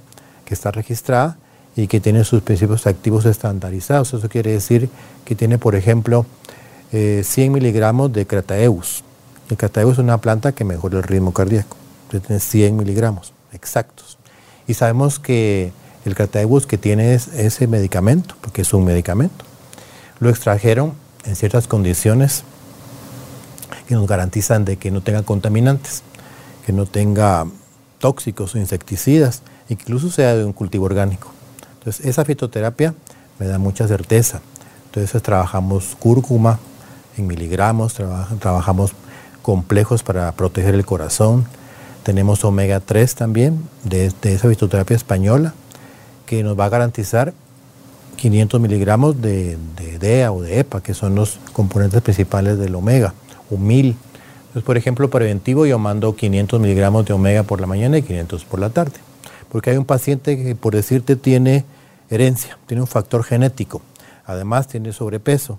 que está registrada y que tiene sus principios activos estandarizados. Eso quiere decir que tiene, por ejemplo, 100 eh, miligramos de Crataeus. El Crataeus es una planta que mejora el ritmo cardíaco. Tiene 100 miligramos exactos. Y sabemos que el Crataeus que tiene ese medicamento, porque es un medicamento, lo extrajeron en ciertas condiciones que nos garantizan de que no tenga contaminantes, que no tenga tóxicos o insecticidas, incluso sea de un cultivo orgánico. Entonces, esa fitoterapia me da mucha certeza. Entonces, trabajamos cúrcuma en miligramos, trabajamos complejos para proteger el corazón. Tenemos omega 3 también de, esa fitoterapia española que nos va a garantizar 500 miligramos de, de, DEA o de EPA, que son los componentes principales del omega, o 1000. Entonces, por ejemplo, preventivo yo mando 500 miligramos de omega por la mañana y 500 por la tarde. Porque hay un paciente que, por decirte, tiene herencia, tiene un factor genético. Además tiene sobrepeso.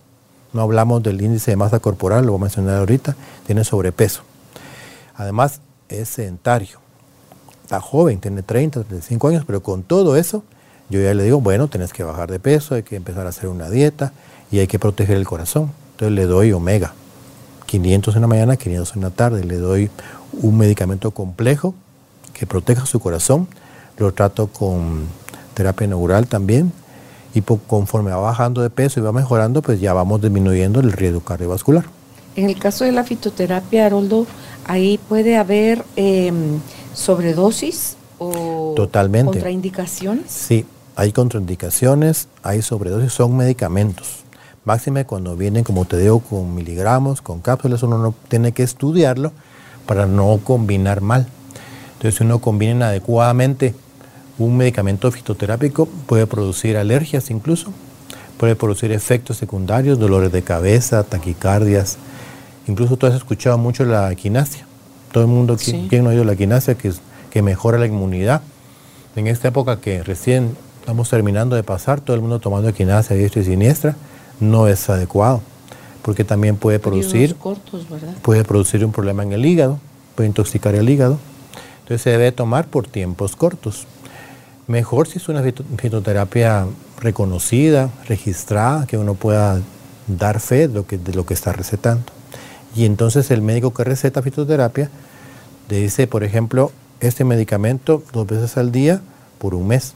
No hablamos del índice de masa corporal, lo voy a mencionar ahorita, tiene sobrepeso. Además es sedentario. Está joven, tiene 30, 35 años, pero con todo eso, yo ya le digo, bueno, tienes que bajar de peso, hay que empezar a hacer una dieta y hay que proteger el corazón. Entonces le doy omega, 500 en la mañana, 500 en la tarde. Le doy un medicamento complejo que proteja su corazón. Lo trato con terapia neural también. Y conforme va bajando de peso y va mejorando, pues ya vamos disminuyendo el riesgo cardiovascular. En el caso de la fitoterapia, Haroldo, ahí puede haber em, sobredosis o Totalmente. contraindicaciones. Sí, hay contraindicaciones, hay sobredosis, son medicamentos. Máxime cuando vienen, como te digo, con miligramos, con cápsulas, uno no tiene que estudiarlo para no combinar mal. Entonces, si uno combina adecuadamente un medicamento fitoterápico puede producir alergias incluso, puede producir efectos secundarios, dolores de cabeza, taquicardias. Incluso tú has escuchado mucho la equinacia. Todo el mundo, ¿quién no ha oído la equinacia? Que, que mejora la inmunidad. En esta época que recién estamos terminando de pasar, todo el mundo tomando equinacia diestra y siniestra, no es adecuado. Porque también puede producir, puede producir un problema en el hígado, puede intoxicar el hígado. Entonces se debe tomar por tiempos cortos. Mejor si es una fitoterapia reconocida, registrada, que uno pueda dar fe de lo que, de lo que está recetando. Y entonces el médico que receta fitoterapia le dice, por ejemplo, este medicamento dos veces al día por un mes.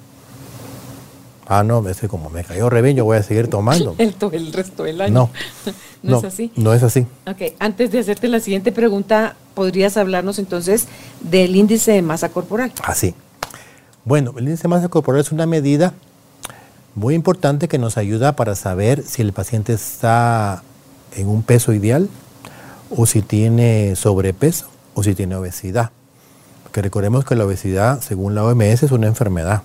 Ah, no, es que como me cayó re yo voy a seguir tomando. El, el resto del año. No, no, es así. No es así. Ok, antes de hacerte la siguiente pregunta, ¿podrías hablarnos entonces del índice de masa corporal? Así. Ah, bueno, el índice de masa corporal es una medida muy importante que nos ayuda para saber si el paciente está en un peso ideal o si tiene sobrepeso o si tiene obesidad. Porque recordemos que la obesidad, según la OMS, es una enfermedad.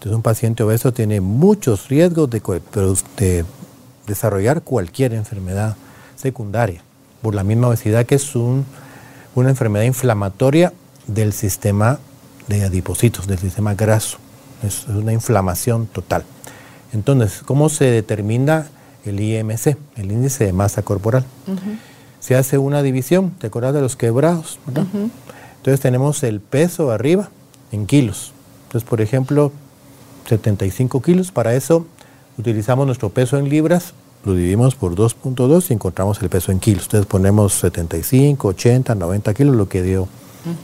Entonces un paciente obeso tiene muchos riesgos de, desarrollar cualquier enfermedad secundaria por la misma obesidad que es una enfermedad inflamatoria del sistema de adipocitos, del sistema graso. Es una inflamación total. Entonces, ¿cómo se determina el IMC, el índice de masa corporal. Se hace una división, ¿te acuerdas de los quebrados? Entonces tenemos el peso arriba en kilos. Entonces, por ejemplo, 75 kilos, para eso utilizamos nuestro peso en libras, lo dividimos por 2.2 y encontramos el peso en kilos. Entonces ponemos 75, 80, 90 kilos, lo que dio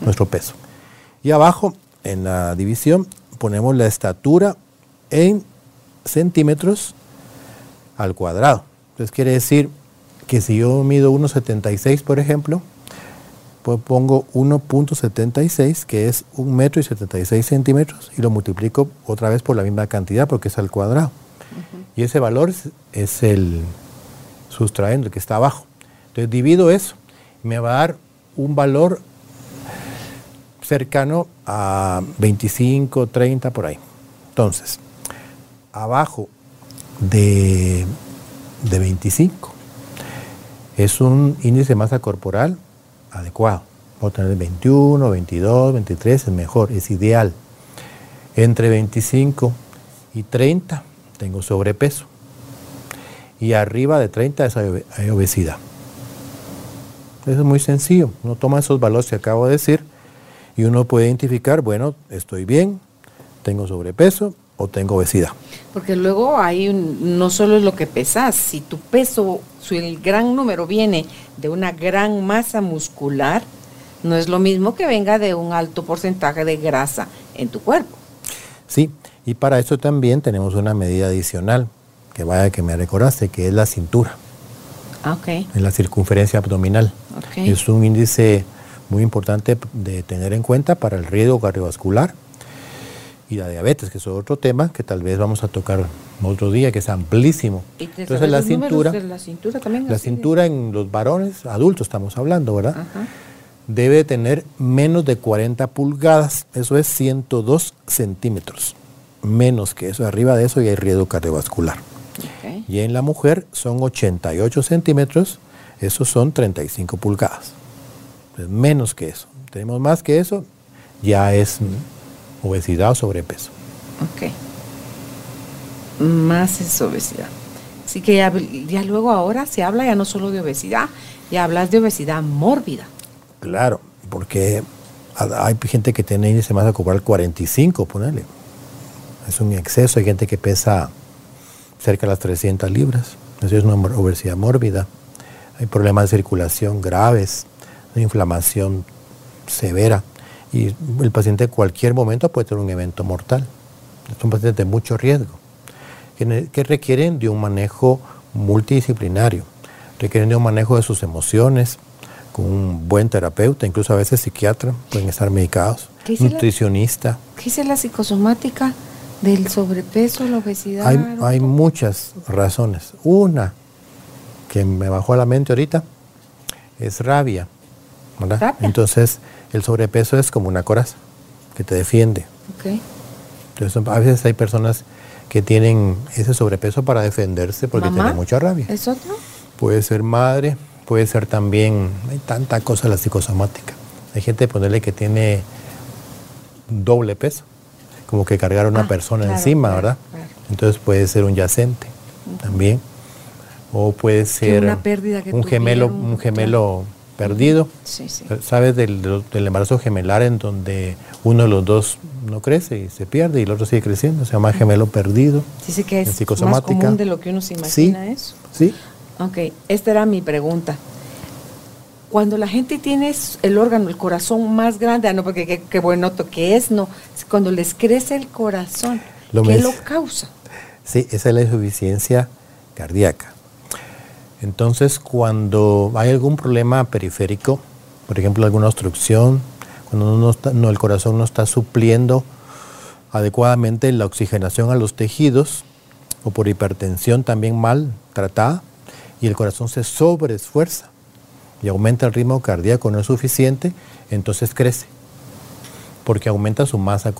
nuestro peso. Y abajo, en la división, ponemos la estatura en centímetros al cuadrado. Entonces quiere decir que si yo mido 1,76 por ejemplo, pues pongo 1.76 que es 1 metro y 76 centímetros y lo multiplico otra vez por la misma cantidad porque es al cuadrado. Y ese valor es, el sustraendo, el que está abajo. Entonces divido eso y me va a dar un valor cercano a 25, 30 por ahí. Entonces, abajo de, de 25 es un índice de masa corporal adecuado. Puedo tener 21, 22, 23, es mejor, es ideal. Entre 25 y 30 tengo sobrepeso. Y arriba de 30 hay obesidad. Eso es muy sencillo. Uno toma esos valores que acabo de decir y uno puede identificar, bueno, estoy bien, tengo sobrepeso o tengo obesidad. Porque luego ahí no solo es lo que pesas, si tu peso, si el gran número viene de una gran masa muscular, no es lo mismo que venga de un alto porcentaje de grasa en tu cuerpo. Sí, y para eso también tenemos una medida adicional, que vaya que me recordaste, que es la cintura. Ah, ok. Es la circunferencia abdominal. Es un índice muy importante de tener en cuenta para el riesgo cardiovascular y la diabetes, que es otro tema que tal vez vamos a tocar otro día, que es amplísimo. Entonces la cintura, la cintura también. La cintura en los varones adultos estamos hablando, ¿verdad? Debe tener menos de 40 pulgadas, eso es 102 centímetros. Menos que eso, arriba de eso y hay riesgo cardiovascular. Y en la mujer son 88 centímetros, esos son 35 pulgadas. menos que eso. Tenemos más que eso, ya es obesidad o sobrepeso. Ok. Más es obesidad. Así que ya, luego ahora se habla ya no solo de obesidad, ya hablas de obesidad mórbida. Claro, porque hay gente que tiene índice más a cobrar 45, ponerle. Es un exceso, hay gente que pesa cerca de las 300 libras. Eso es una obesidad mórbida. Hay problemas de circulación graves, de inflamación severa y el paciente en cualquier momento puede tener un evento mortal. Son pacientes de mucho riesgo, que, requieren de un manejo multidisciplinario, requieren de un manejo de sus emociones, con un buen terapeuta, incluso a veces psiquiatra, pueden estar medicados, nutricionista. ¿Qué dice la psicosomática del sobrepeso, la obesidad? Hay, hay muchas razones. Una que me bajó a la mente ahorita es rabia. ¿verdad? Entonces, el sobrepeso es como una coraza que te defiende. Entonces, a veces hay personas que tienen ese sobrepeso para defenderse porque tienen mucha rabia. ¿Es otro? Puede ser madre, puede ser también, hay tanta cosa la psicosomática. Hay gente, ponerle que tiene doble peso, como que cargar a una ah, persona encima, ¿verdad? Entonces puede ser un yacente también. O puede ser un gemelo, un gemelo perdido. ¿Sabes del, embarazo gemelar en donde uno de los dos no crece y se pierde y el otro sigue creciendo? Se llama gemelo perdido. Dice que es más común de lo que uno se imagina eso. Sí. Ok, esta era mi pregunta. Cuando la gente tiene el órgano, el corazón más grande, ah, no, porque qué, bueno que es, no, cuando les crece el corazón, ¿qué lo causa? Sí, esa es la insuficiencia cardíaca. Entonces, cuando hay algún problema periférico, por ejemplo, alguna obstrucción, cuando el corazón no está supliendo adecuadamente la oxigenación a los tejidos, o por hipertensión también mal tratada, y el corazón se sobreesfuerza y aumenta el ritmo cardíaco no es suficiente, entonces crece, porque aumenta su masa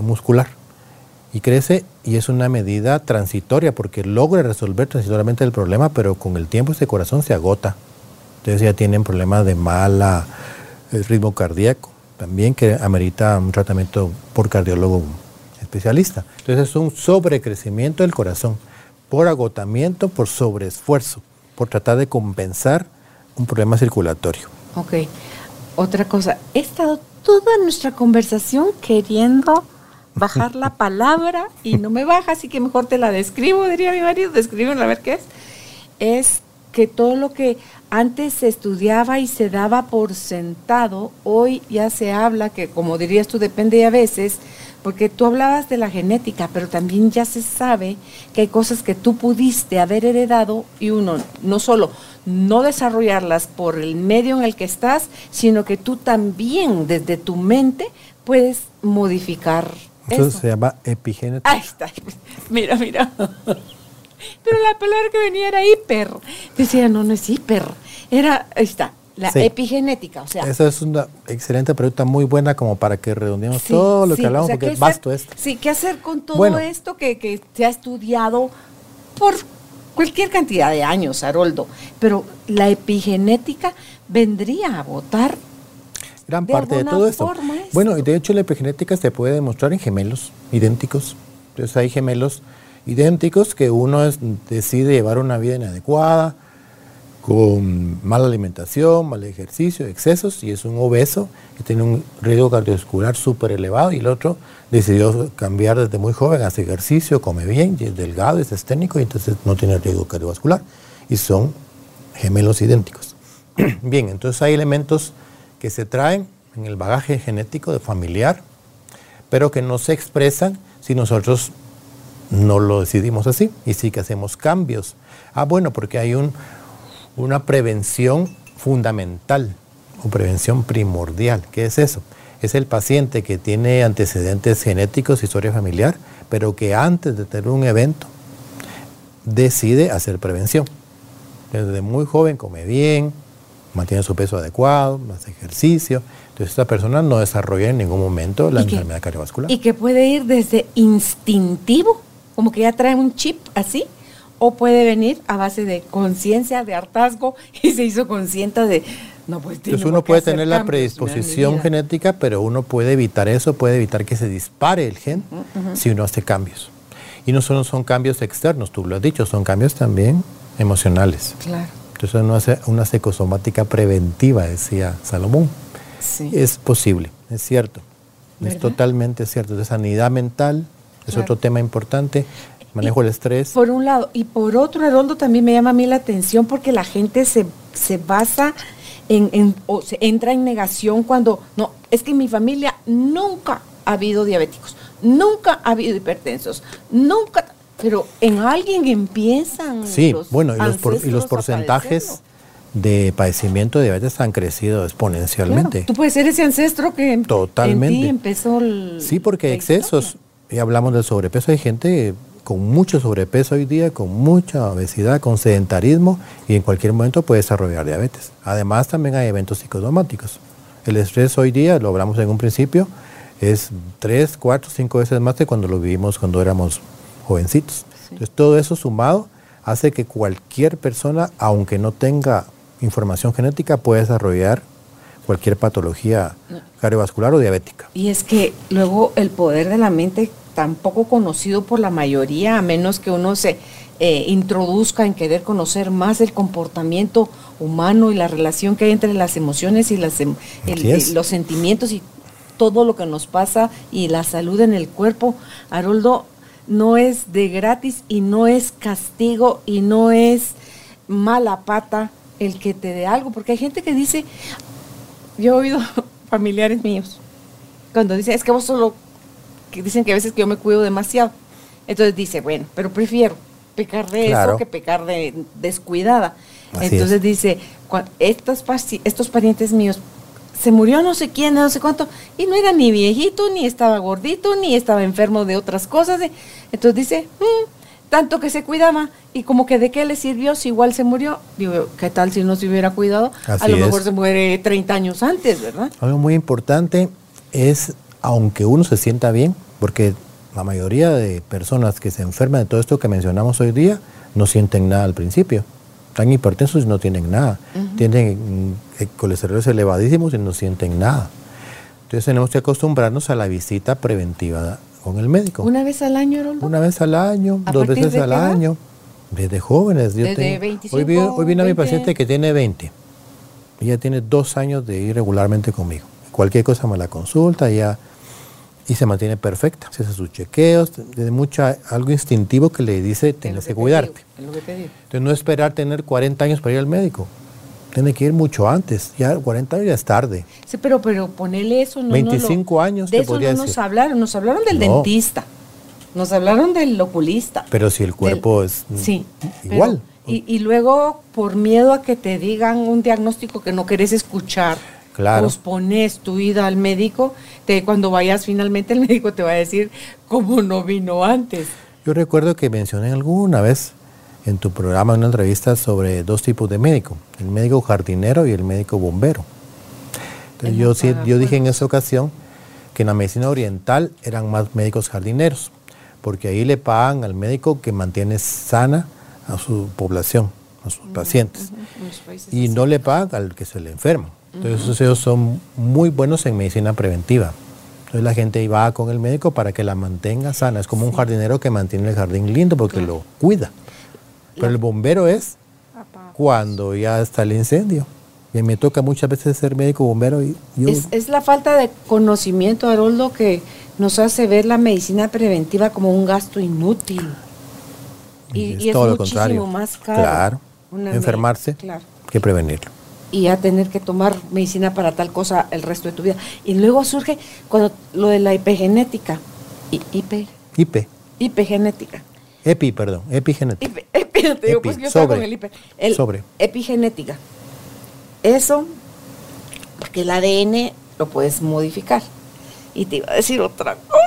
muscular y crece y es una medida transitoria porque logra resolver transitoriamente el problema, pero con el tiempo ese corazón se agota. Entonces ya tienen problemas de mala el ritmo cardíaco, también que amerita un tratamiento por cardiólogo especialista. Entonces es un sobrecrecimiento del corazón. por agotamiento, por sobreesfuerzo, por tratar de compensar un problema circulatorio. Ok. Otra cosa, he estado toda nuestra conversación queriendo bajar la palabra y no me baja, así que mejor te la describo, diría mi marido, descríbela a ver qué es. Es que todo lo que antes se estudiaba y se daba por sentado, hoy ya se habla, que como dirías tú, depende a veces, porque tú hablabas de la genética, pero también ya se sabe que hay cosas que tú pudiste haber heredado y uno no solo no desarrollarlas por el medio en el que estás, sino que tú también desde tu mente puedes modificar. Eso, se llama epigenética. Ahí está. Mira, mira. Pero la palabra que venía era hiper. Decía, no, no es hiper. Era, ahí está, la epigenética. O sea, Esa es una excelente pregunta, muy buena como para que redondeemos todo lo que hablamos, porque es vasto esto. Sí, ¿qué hacer con todo esto que, que se ha estudiado por cualquier cantidad de años, Haroldo? Pero la epigenética vendría a votar gran parte de, todo esto. Bueno, y de hecho la epigenética se puede demostrar en gemelos idénticos. Entonces hay gemelos idénticos que uno decide llevar una vida inadecuada, con mala alimentación, mal ejercicio, excesos, y es un obeso que tiene un riesgo cardiovascular súper elevado, y el otro decidió cambiar desde muy joven, hace ejercicio, come bien, es delgado, es esténico, y entonces no tiene riesgo cardiovascular, y son gemelos idénticos. bien, entonces hay elementos que se traen en el bagaje genético de familiar, pero que no se expresan si nosotros no lo decidimos así y sí que hacemos cambios. Ah, bueno, porque hay un, una prevención fundamental o prevención primordial. ¿Qué es eso? Es el paciente que tiene antecedentes genéticos, historia familiar, pero que antes de tener un evento decide hacer prevención. Desde muy joven come bien, mantiene su peso adecuado, hace ejercicio. Entonces esta persona no desarrolla en ningún momento la enfermedad cardiovascular. Y que puede ir desde instintivo como que ya trae un chip así, o puede venir a base de conciencia, de hartazgo, y se hizo consciente de, no, pues Entonces uno puede tener la predisposición genética, pero uno puede evitar eso, puede evitar que se dispare el gen si uno hace cambios. Y no solo son cambios externos, tú lo has dicho, son cambios también emocionales. Claro. Entonces uno hace una psicosomática preventiva, decía Salomón. Sí. Es posible, es cierto. Es totalmente cierto. De sanidad mental, es otro tema importante. Manejo el estrés. Por un lado. Y por otro, Haroldo, también me llama a mí la atención porque la gente se, se basa en, o se entra en negación cuando, no, es que en mi familia nunca ha habido diabéticos, nunca ha habido hipertensos, nunca, pero en alguien empiezan. Sí, bueno, y los, y los porcentajes de padecimiento de diabetes han crecido exponencialmente. tú puedes ser ese ancestro que Totalmente. en ti empezó el, Sí, porque excesos y hablamos del sobrepeso, hay gente con mucho sobrepeso hoy día, con mucha obesidad, con sedentarismo y en cualquier momento puede desarrollar diabetes. Además también hay eventos psicosomáticos. El estrés hoy día, lo hablamos en un principio, es tres, cuatro, cinco veces más de cuando lo vivimos cuando éramos jovencitos. Entonces todo eso sumado hace que cualquier persona, aunque no tenga información genética, pueda desarrollar cualquier patología cardiovascular o diabética. Y es que luego el poder de la mente tampoco conocido por la mayoría, a menos que uno se eh, introduzca en querer conocer más el comportamiento humano y la relación que hay entre las emociones y las, em, los sentimientos y todo lo que nos pasa y la salud en el cuerpo. Haroldo, no es de gratis y no es castigo y no es mala pata el que te dé algo, porque hay gente que dice, yo he oído familiares míos, cuando dicen, es que vos solo que dicen que a veces que yo me cuido demasiado. Entonces dice, bueno, pero prefiero pecar de eso que pecar de descuidada. Entonces dice, estos, estos parientes míos, se murió no sé quién, no sé cuánto, y no era ni viejito, ni estaba gordito, ni estaba enfermo de otras cosas. Entonces dice, mm, tanto que se cuidaba, y como que de qué le sirvió si igual se murió. Digo, ¿qué tal si no se hubiera cuidado? a lo mejor se muere 30 años antes, ¿verdad? Algo muy importante es aunque uno se sienta bien, porque la mayoría de personas que se enferman de todo esto que mencionamos hoy día no sienten nada al principio. Están hipertensos y no tienen nada. Tienen mm, colesteroles elevadísimos y no sienten nada. Entonces tenemos que acostumbrarnos a la visita preventiva con el médico. ¿Una vez al año, Roldo? Una vez al año, dos veces al año. Desde jóvenes. Yo Desde tengo- 25, hoy, vi- hoy vino mi 20. paciente que tiene 20. Ella tiene dos años de ir regularmente conmigo. Cualquier cosa me la consulta ella, y se mantiene perfecta. Se hace sus chequeos, de mucha, algo instintivo que le dice tienes que cuidarte. Que te digo. Entonces no esperar tener 40 años para ir al médico. Tiene que ir mucho antes. Ya 40 años ya es tarde. Sí, pero, pero ponele eso. No, 25 no lo- años De te eso podría no nos hablaron. Nos hablaron del No. dentista. Nos hablaron del oculista. Pero si el cuerpo es Sí. igual. pero- y, y luego, por miedo a que te digan un diagnóstico que no querés escuchar, Claro. pospones tu ida al médico, te, cuando vayas finalmente el médico te va a decir cómo no vino antes. Yo recuerdo que mencioné alguna vez en tu programa, una entrevista, sobre dos tipos de médico, el médico jardinero y el médico bombero. Entonces, En yo, sí, dije en esa ocasión que en la medicina oriental eran más médicos jardineros, porque ahí le pagan al médico que mantiene sana a su población, a sus pacientes, y no le pagan al que se le enferma. Entonces ellos son muy buenos en medicina preventiva. Entonces la gente va con el médico para que la mantenga sana. Es como un jardinero que mantiene el jardín lindo porque lo cuida. Pero el bombero es cuando ya está el incendio. Y me toca muchas veces ser médico bombero y yo Es, es la falta de conocimiento, Haroldo, que nos hace ver la medicina preventiva como un gasto inútil. Y, es y es todo lo muchísimo contrario. más caro. Claro. Enfermarse Claro. que prevenirlo. Y ya tener que tomar medicina para tal cosa el resto de tu vida. Y luego surge cuando lo de la hipegenética. I- hipe- IP, hipegenética. EPI, perdón, epigenética. Hipe- epi, te digo, Epi, pues yo estaba sobre, con el hiper. El sobre. Epigenética. Eso, porque el ADN lo puedes modificar. Y te iba a decir otra cosa.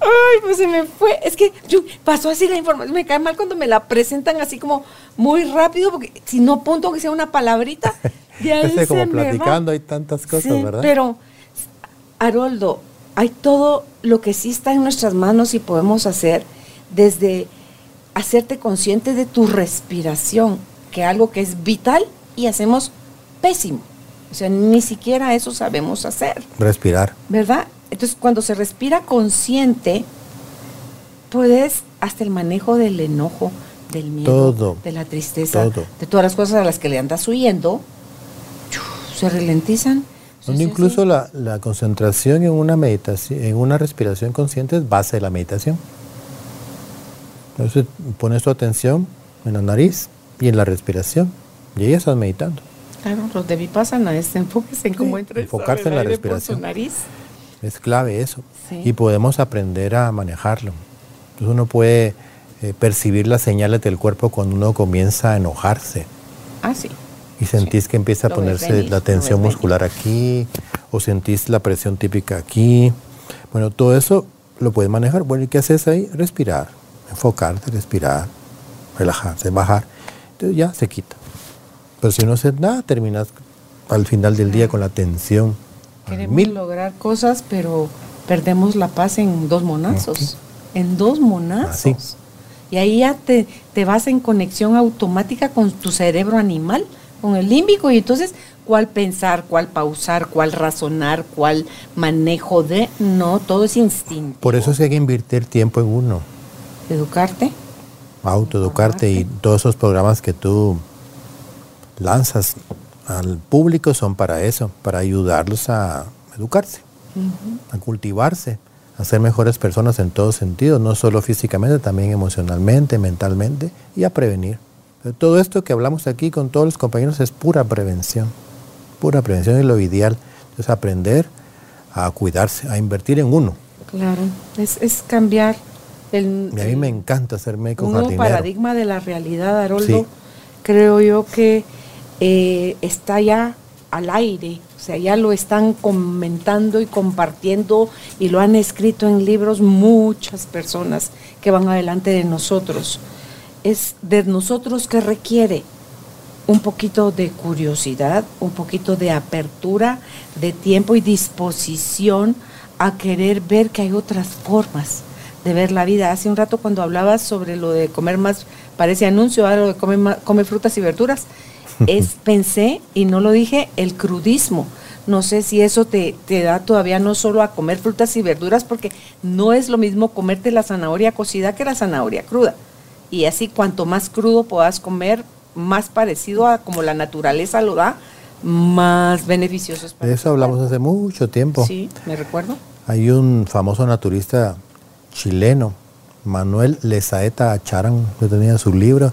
Ay, pues se me fue. Es que yo, pasó así la información. Me cae mal cuando me la presentan así como muy rápido, porque si no apunto que sea una palabrita, ya Este, se como me va. platicando hay tantas cosas, Sí, ¿verdad? Pero, Haroldo, hay todo lo que sí está en nuestras manos y podemos hacer desde hacerte consciente de tu respiración, que algo que es vital y hacemos pésimo. O sea, ni siquiera eso sabemos hacer, Respirar. ¿verdad? Entonces, cuando se respira consciente, puedes hasta el manejo del enojo, del miedo, Todo, de la tristeza, todo. de todas las cosas a las que le andas huyendo. Se ralentizan. Sí, Donde sí, incluso sí. La, la concentración en una meditación, en una respiración consciente es base de la meditación. Entonces pones tu atención en la nariz y en la respiración y ahí estás meditando. Claro, los de Vipassana es enfóquese en cómo Sí, entra enfocarse en la aire por su respiración. nariz. Es clave eso. Sí. Y podemos aprender a manejarlo. Entonces uno puede eh, percibir las señales del cuerpo cuando uno comienza a enojarse Ah, sí. Y sentís que empieza a Lo ponerse venir, la tensión muscular aquí o sentís la presión típica aquí. Bueno, todo eso lo puedes manejar. Bueno, ¿y qué haces ahí? Respirar, enfocarte, respirar, relajarse, bajar. Entonces ya se quita. Pero si no haces nada, terminas al final del día con la tensión. Queremos mil. lograr cosas, pero perdemos la paz en dos monazos. En dos monazos. Así. Y ahí ya te, te vas en conexión automática con tu cerebro animal, con el límbico, y entonces, ¿cuál pensar, cuál pausar, cuál razonar, cuál manejo de? No, todo es instinto. Por eso es que hay que invertir tiempo en uno, Educarte. autoeducarte y todos esos programas que tú lanzas al público son para eso, para ayudarlos a educarse, a cultivarse, a ser mejores personas en todos sentidos, no solo físicamente, también emocionalmente, mentalmente y a prevenir. Pero todo esto que hablamos aquí con todos los compañeros es pura prevención, pura prevención es lo ideal. Entonces aprender a cuidarse, a invertir en uno. Claro. Es, es cambiar el, Y a mí me encanta ser médico un jardinero. paradigma de la realidad, Haroldo, Sí. creo yo que eh, está ya al aire, o sea, ya lo están comentando y compartiendo y lo han escrito en libros muchas personas que van adelante de nosotros. Es de nosotros que requiere un poquito de curiosidad, un poquito de apertura, de tiempo y disposición a querer ver que hay otras formas de ver la vida. Hace un rato cuando hablabas sobre lo de comer más, parece anuncio, ahora lo de comer más- come frutas y verduras, es, pensé, y no lo dije, el crudismo. No sé si eso te, te da todavía no solo a comer frutas y verduras, porque no es lo mismo comerte la zanahoria cocida que la zanahoria cruda. Y así cuanto más crudo puedas comer, más parecido a como la naturaleza lo da, más beneficioso es para De eso hablamos hace mucho tiempo. Sí, me recuerdo. Hay un famoso naturista chileno, Manuel Lezaeta Acharán, que tenía su libro,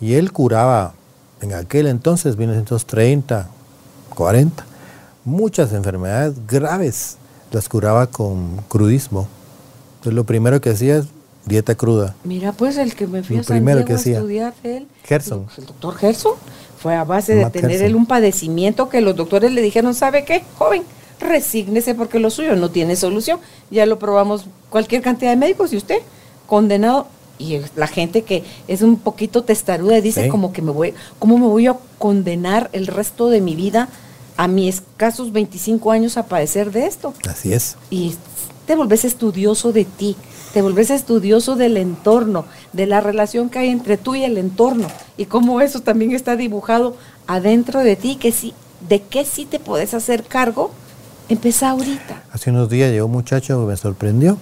y él curaba en aquel entonces, 1930, 40, muchas enfermedades graves, las curaba con crudismo. Entonces lo primero que hacía es dieta cruda. Mira, pues el que me fui a San Diego a estudiar él, Gerson. el doctor Gerson, fue a base de tener él un padecimiento que los doctores le dijeron, ¿sabe qué, joven? Resígnese porque lo suyo no tiene solución. Ya lo probamos cualquier cantidad de médicos y usted condenado y la gente que es un poquito testaruda dice como que me voy, ¿cómo me voy a condenar el resto de mi vida a mis escasos 25 años a padecer de esto? Así es. Y te volvés estudioso de ti, te volvés estudioso del entorno, de la relación que hay entre tú y el entorno y cómo eso también está dibujado adentro de ti, que sí, de qué sí te puedes hacer cargo, empieza ahorita. Hace unos días llegó un muchacho que me sorprendió,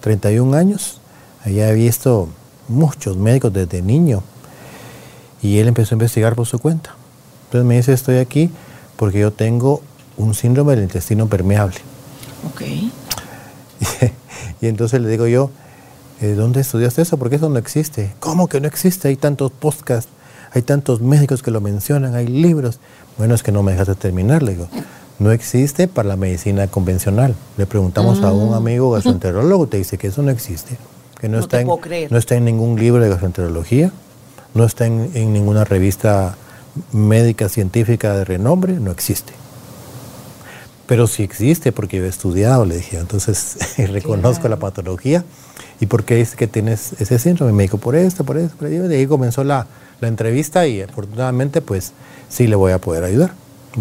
31 años, había visto muchos médicos desde niño y él empezó a investigar por su cuenta. Entonces me dice, estoy aquí porque yo tengo un síndrome del intestino permeable. Ok. y entonces le digo yo, eh, ¿dónde estudiaste eso? Porque eso no existe. ¿Cómo que no existe? Hay tantos podcasts, hay tantos médicos que lo mencionan, hay libros. Bueno, es que no me dejaste terminar, le digo. No existe para la medicina convencional. Le preguntamos a un mm. amigo gastroenterólogo, te dice que eso no existe que no, está, en, no está en ningún libro de gastroenterología, no está en, ninguna revista médica científica de renombre, no existe. Pero sí existe porque yo he estudiado, le dije, entonces reconozco la patología y por qué es que tienes ese síndrome. Me dijo, por esto, por esto, por esto. De ahí comenzó la, la entrevista y afortunadamente pues sí le voy a poder ayudar.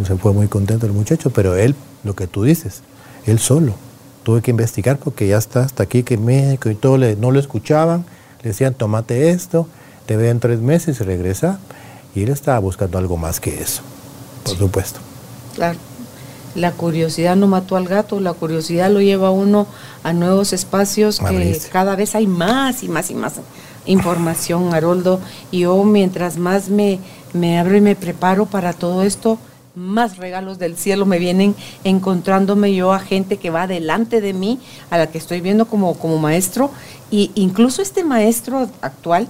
Se fue muy contento el muchacho, pero él, lo que tú dices, él solo, tuve que investigar porque ya está hasta aquí que médico y todo, le, no lo escuchaban, le decían, tomate esto, te veo en tres meses y regresa. Y él estaba buscando algo más que eso, por supuesto. Claro. La curiosidad no mató al gato, la curiosidad lo lleva a uno a nuevos espacios que cada vez hay más y más y más información, Haroldo. Y yo mientras más me, me abro y me preparo para todo esto, más regalos del cielo me vienen encontrándome yo a gente que va delante de mí, a la que estoy viendo como, como maestro. Y incluso este maestro actual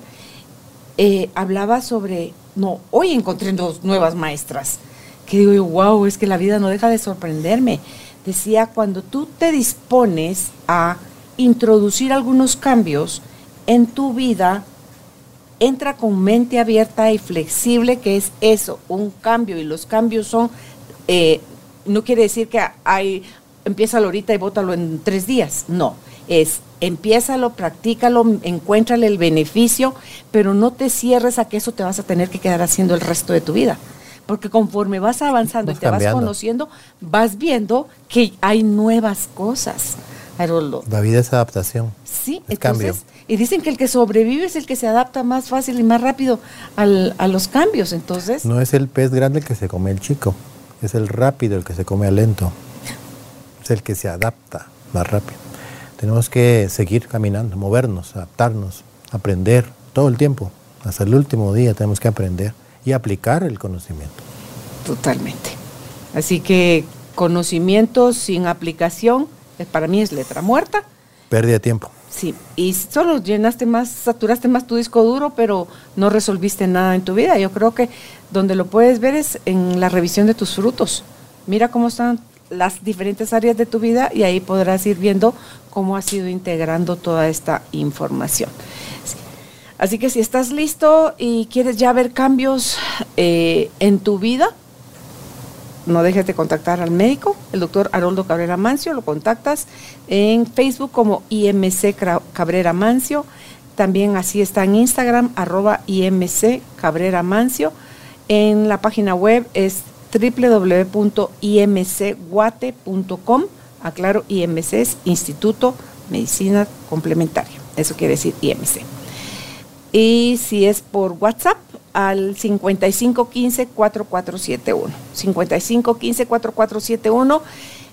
eh, hablaba sobre, no, hoy encontré dos nuevas maestras, que digo wow, es que la vida no deja de sorprenderme. Decía, cuando tú te dispones a introducir algunos cambios en tu vida, entra con mente abierta y flexible, que es eso, un cambio. Y los cambios son, eh, no quiere decir que hay, empiézalo ahorita y bótalo en tres días. No, es empiézalo, practícalo, encuéntrale el beneficio, pero no te cierres a que eso te vas a tener que quedar haciendo el resto de tu vida. Porque conforme vas avanzando y te vas conociendo, vas viendo que hay nuevas cosas. La vida es adaptación. Sí, es cambio. Y dicen que el que sobrevive es el que se adapta más fácil y más rápido al, a los cambios. Entonces. No es el pez grande el que se come el chico, es el rápido el que se come al lento. Es el que se adapta más rápido. Tenemos que seguir caminando, movernos, adaptarnos, aprender todo el tiempo. Hasta el último día tenemos que aprender y aplicar el conocimiento. Totalmente. Así que conocimiento sin aplicación, para mí es letra muerta. Pérdida de tiempo. Sí, y solo llenaste más, saturaste más tu disco duro, pero no resolviste nada en tu vida. Yo creo que donde lo puedes ver es en la revisión de tus frutos. Mira cómo están las diferentes áreas de tu vida y ahí podrás ir viendo cómo has ido integrando toda esta información. Así que si estás listo y quieres ya ver cambios eh, en tu vida, no dejes de contactar al médico, el doctor Haroldo Cabrera Mancio, lo contactas en Facebook como IMC Cabrera Mancio, también así está en Instagram, arroba IMC Cabrera Mancio, en la página web es www.imcguate.com, aclaro, IMC es Instituto Medicina Complementaria, eso quiere decir IMC. Y si es por WhatsApp, al 5515-4471. 5515-4471.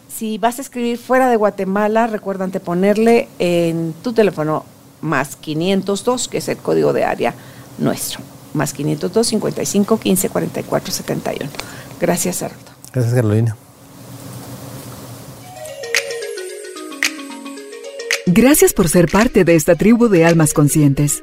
Si vas a escribir fuera de Guatemala, recuérdate ponerle en tu teléfono más 502, que es el código de área nuestro. Más 502 55 15 44 71. Gracias, Ardo. Gracias, Carolina. Gracias por ser parte de esta tribu de almas conscientes.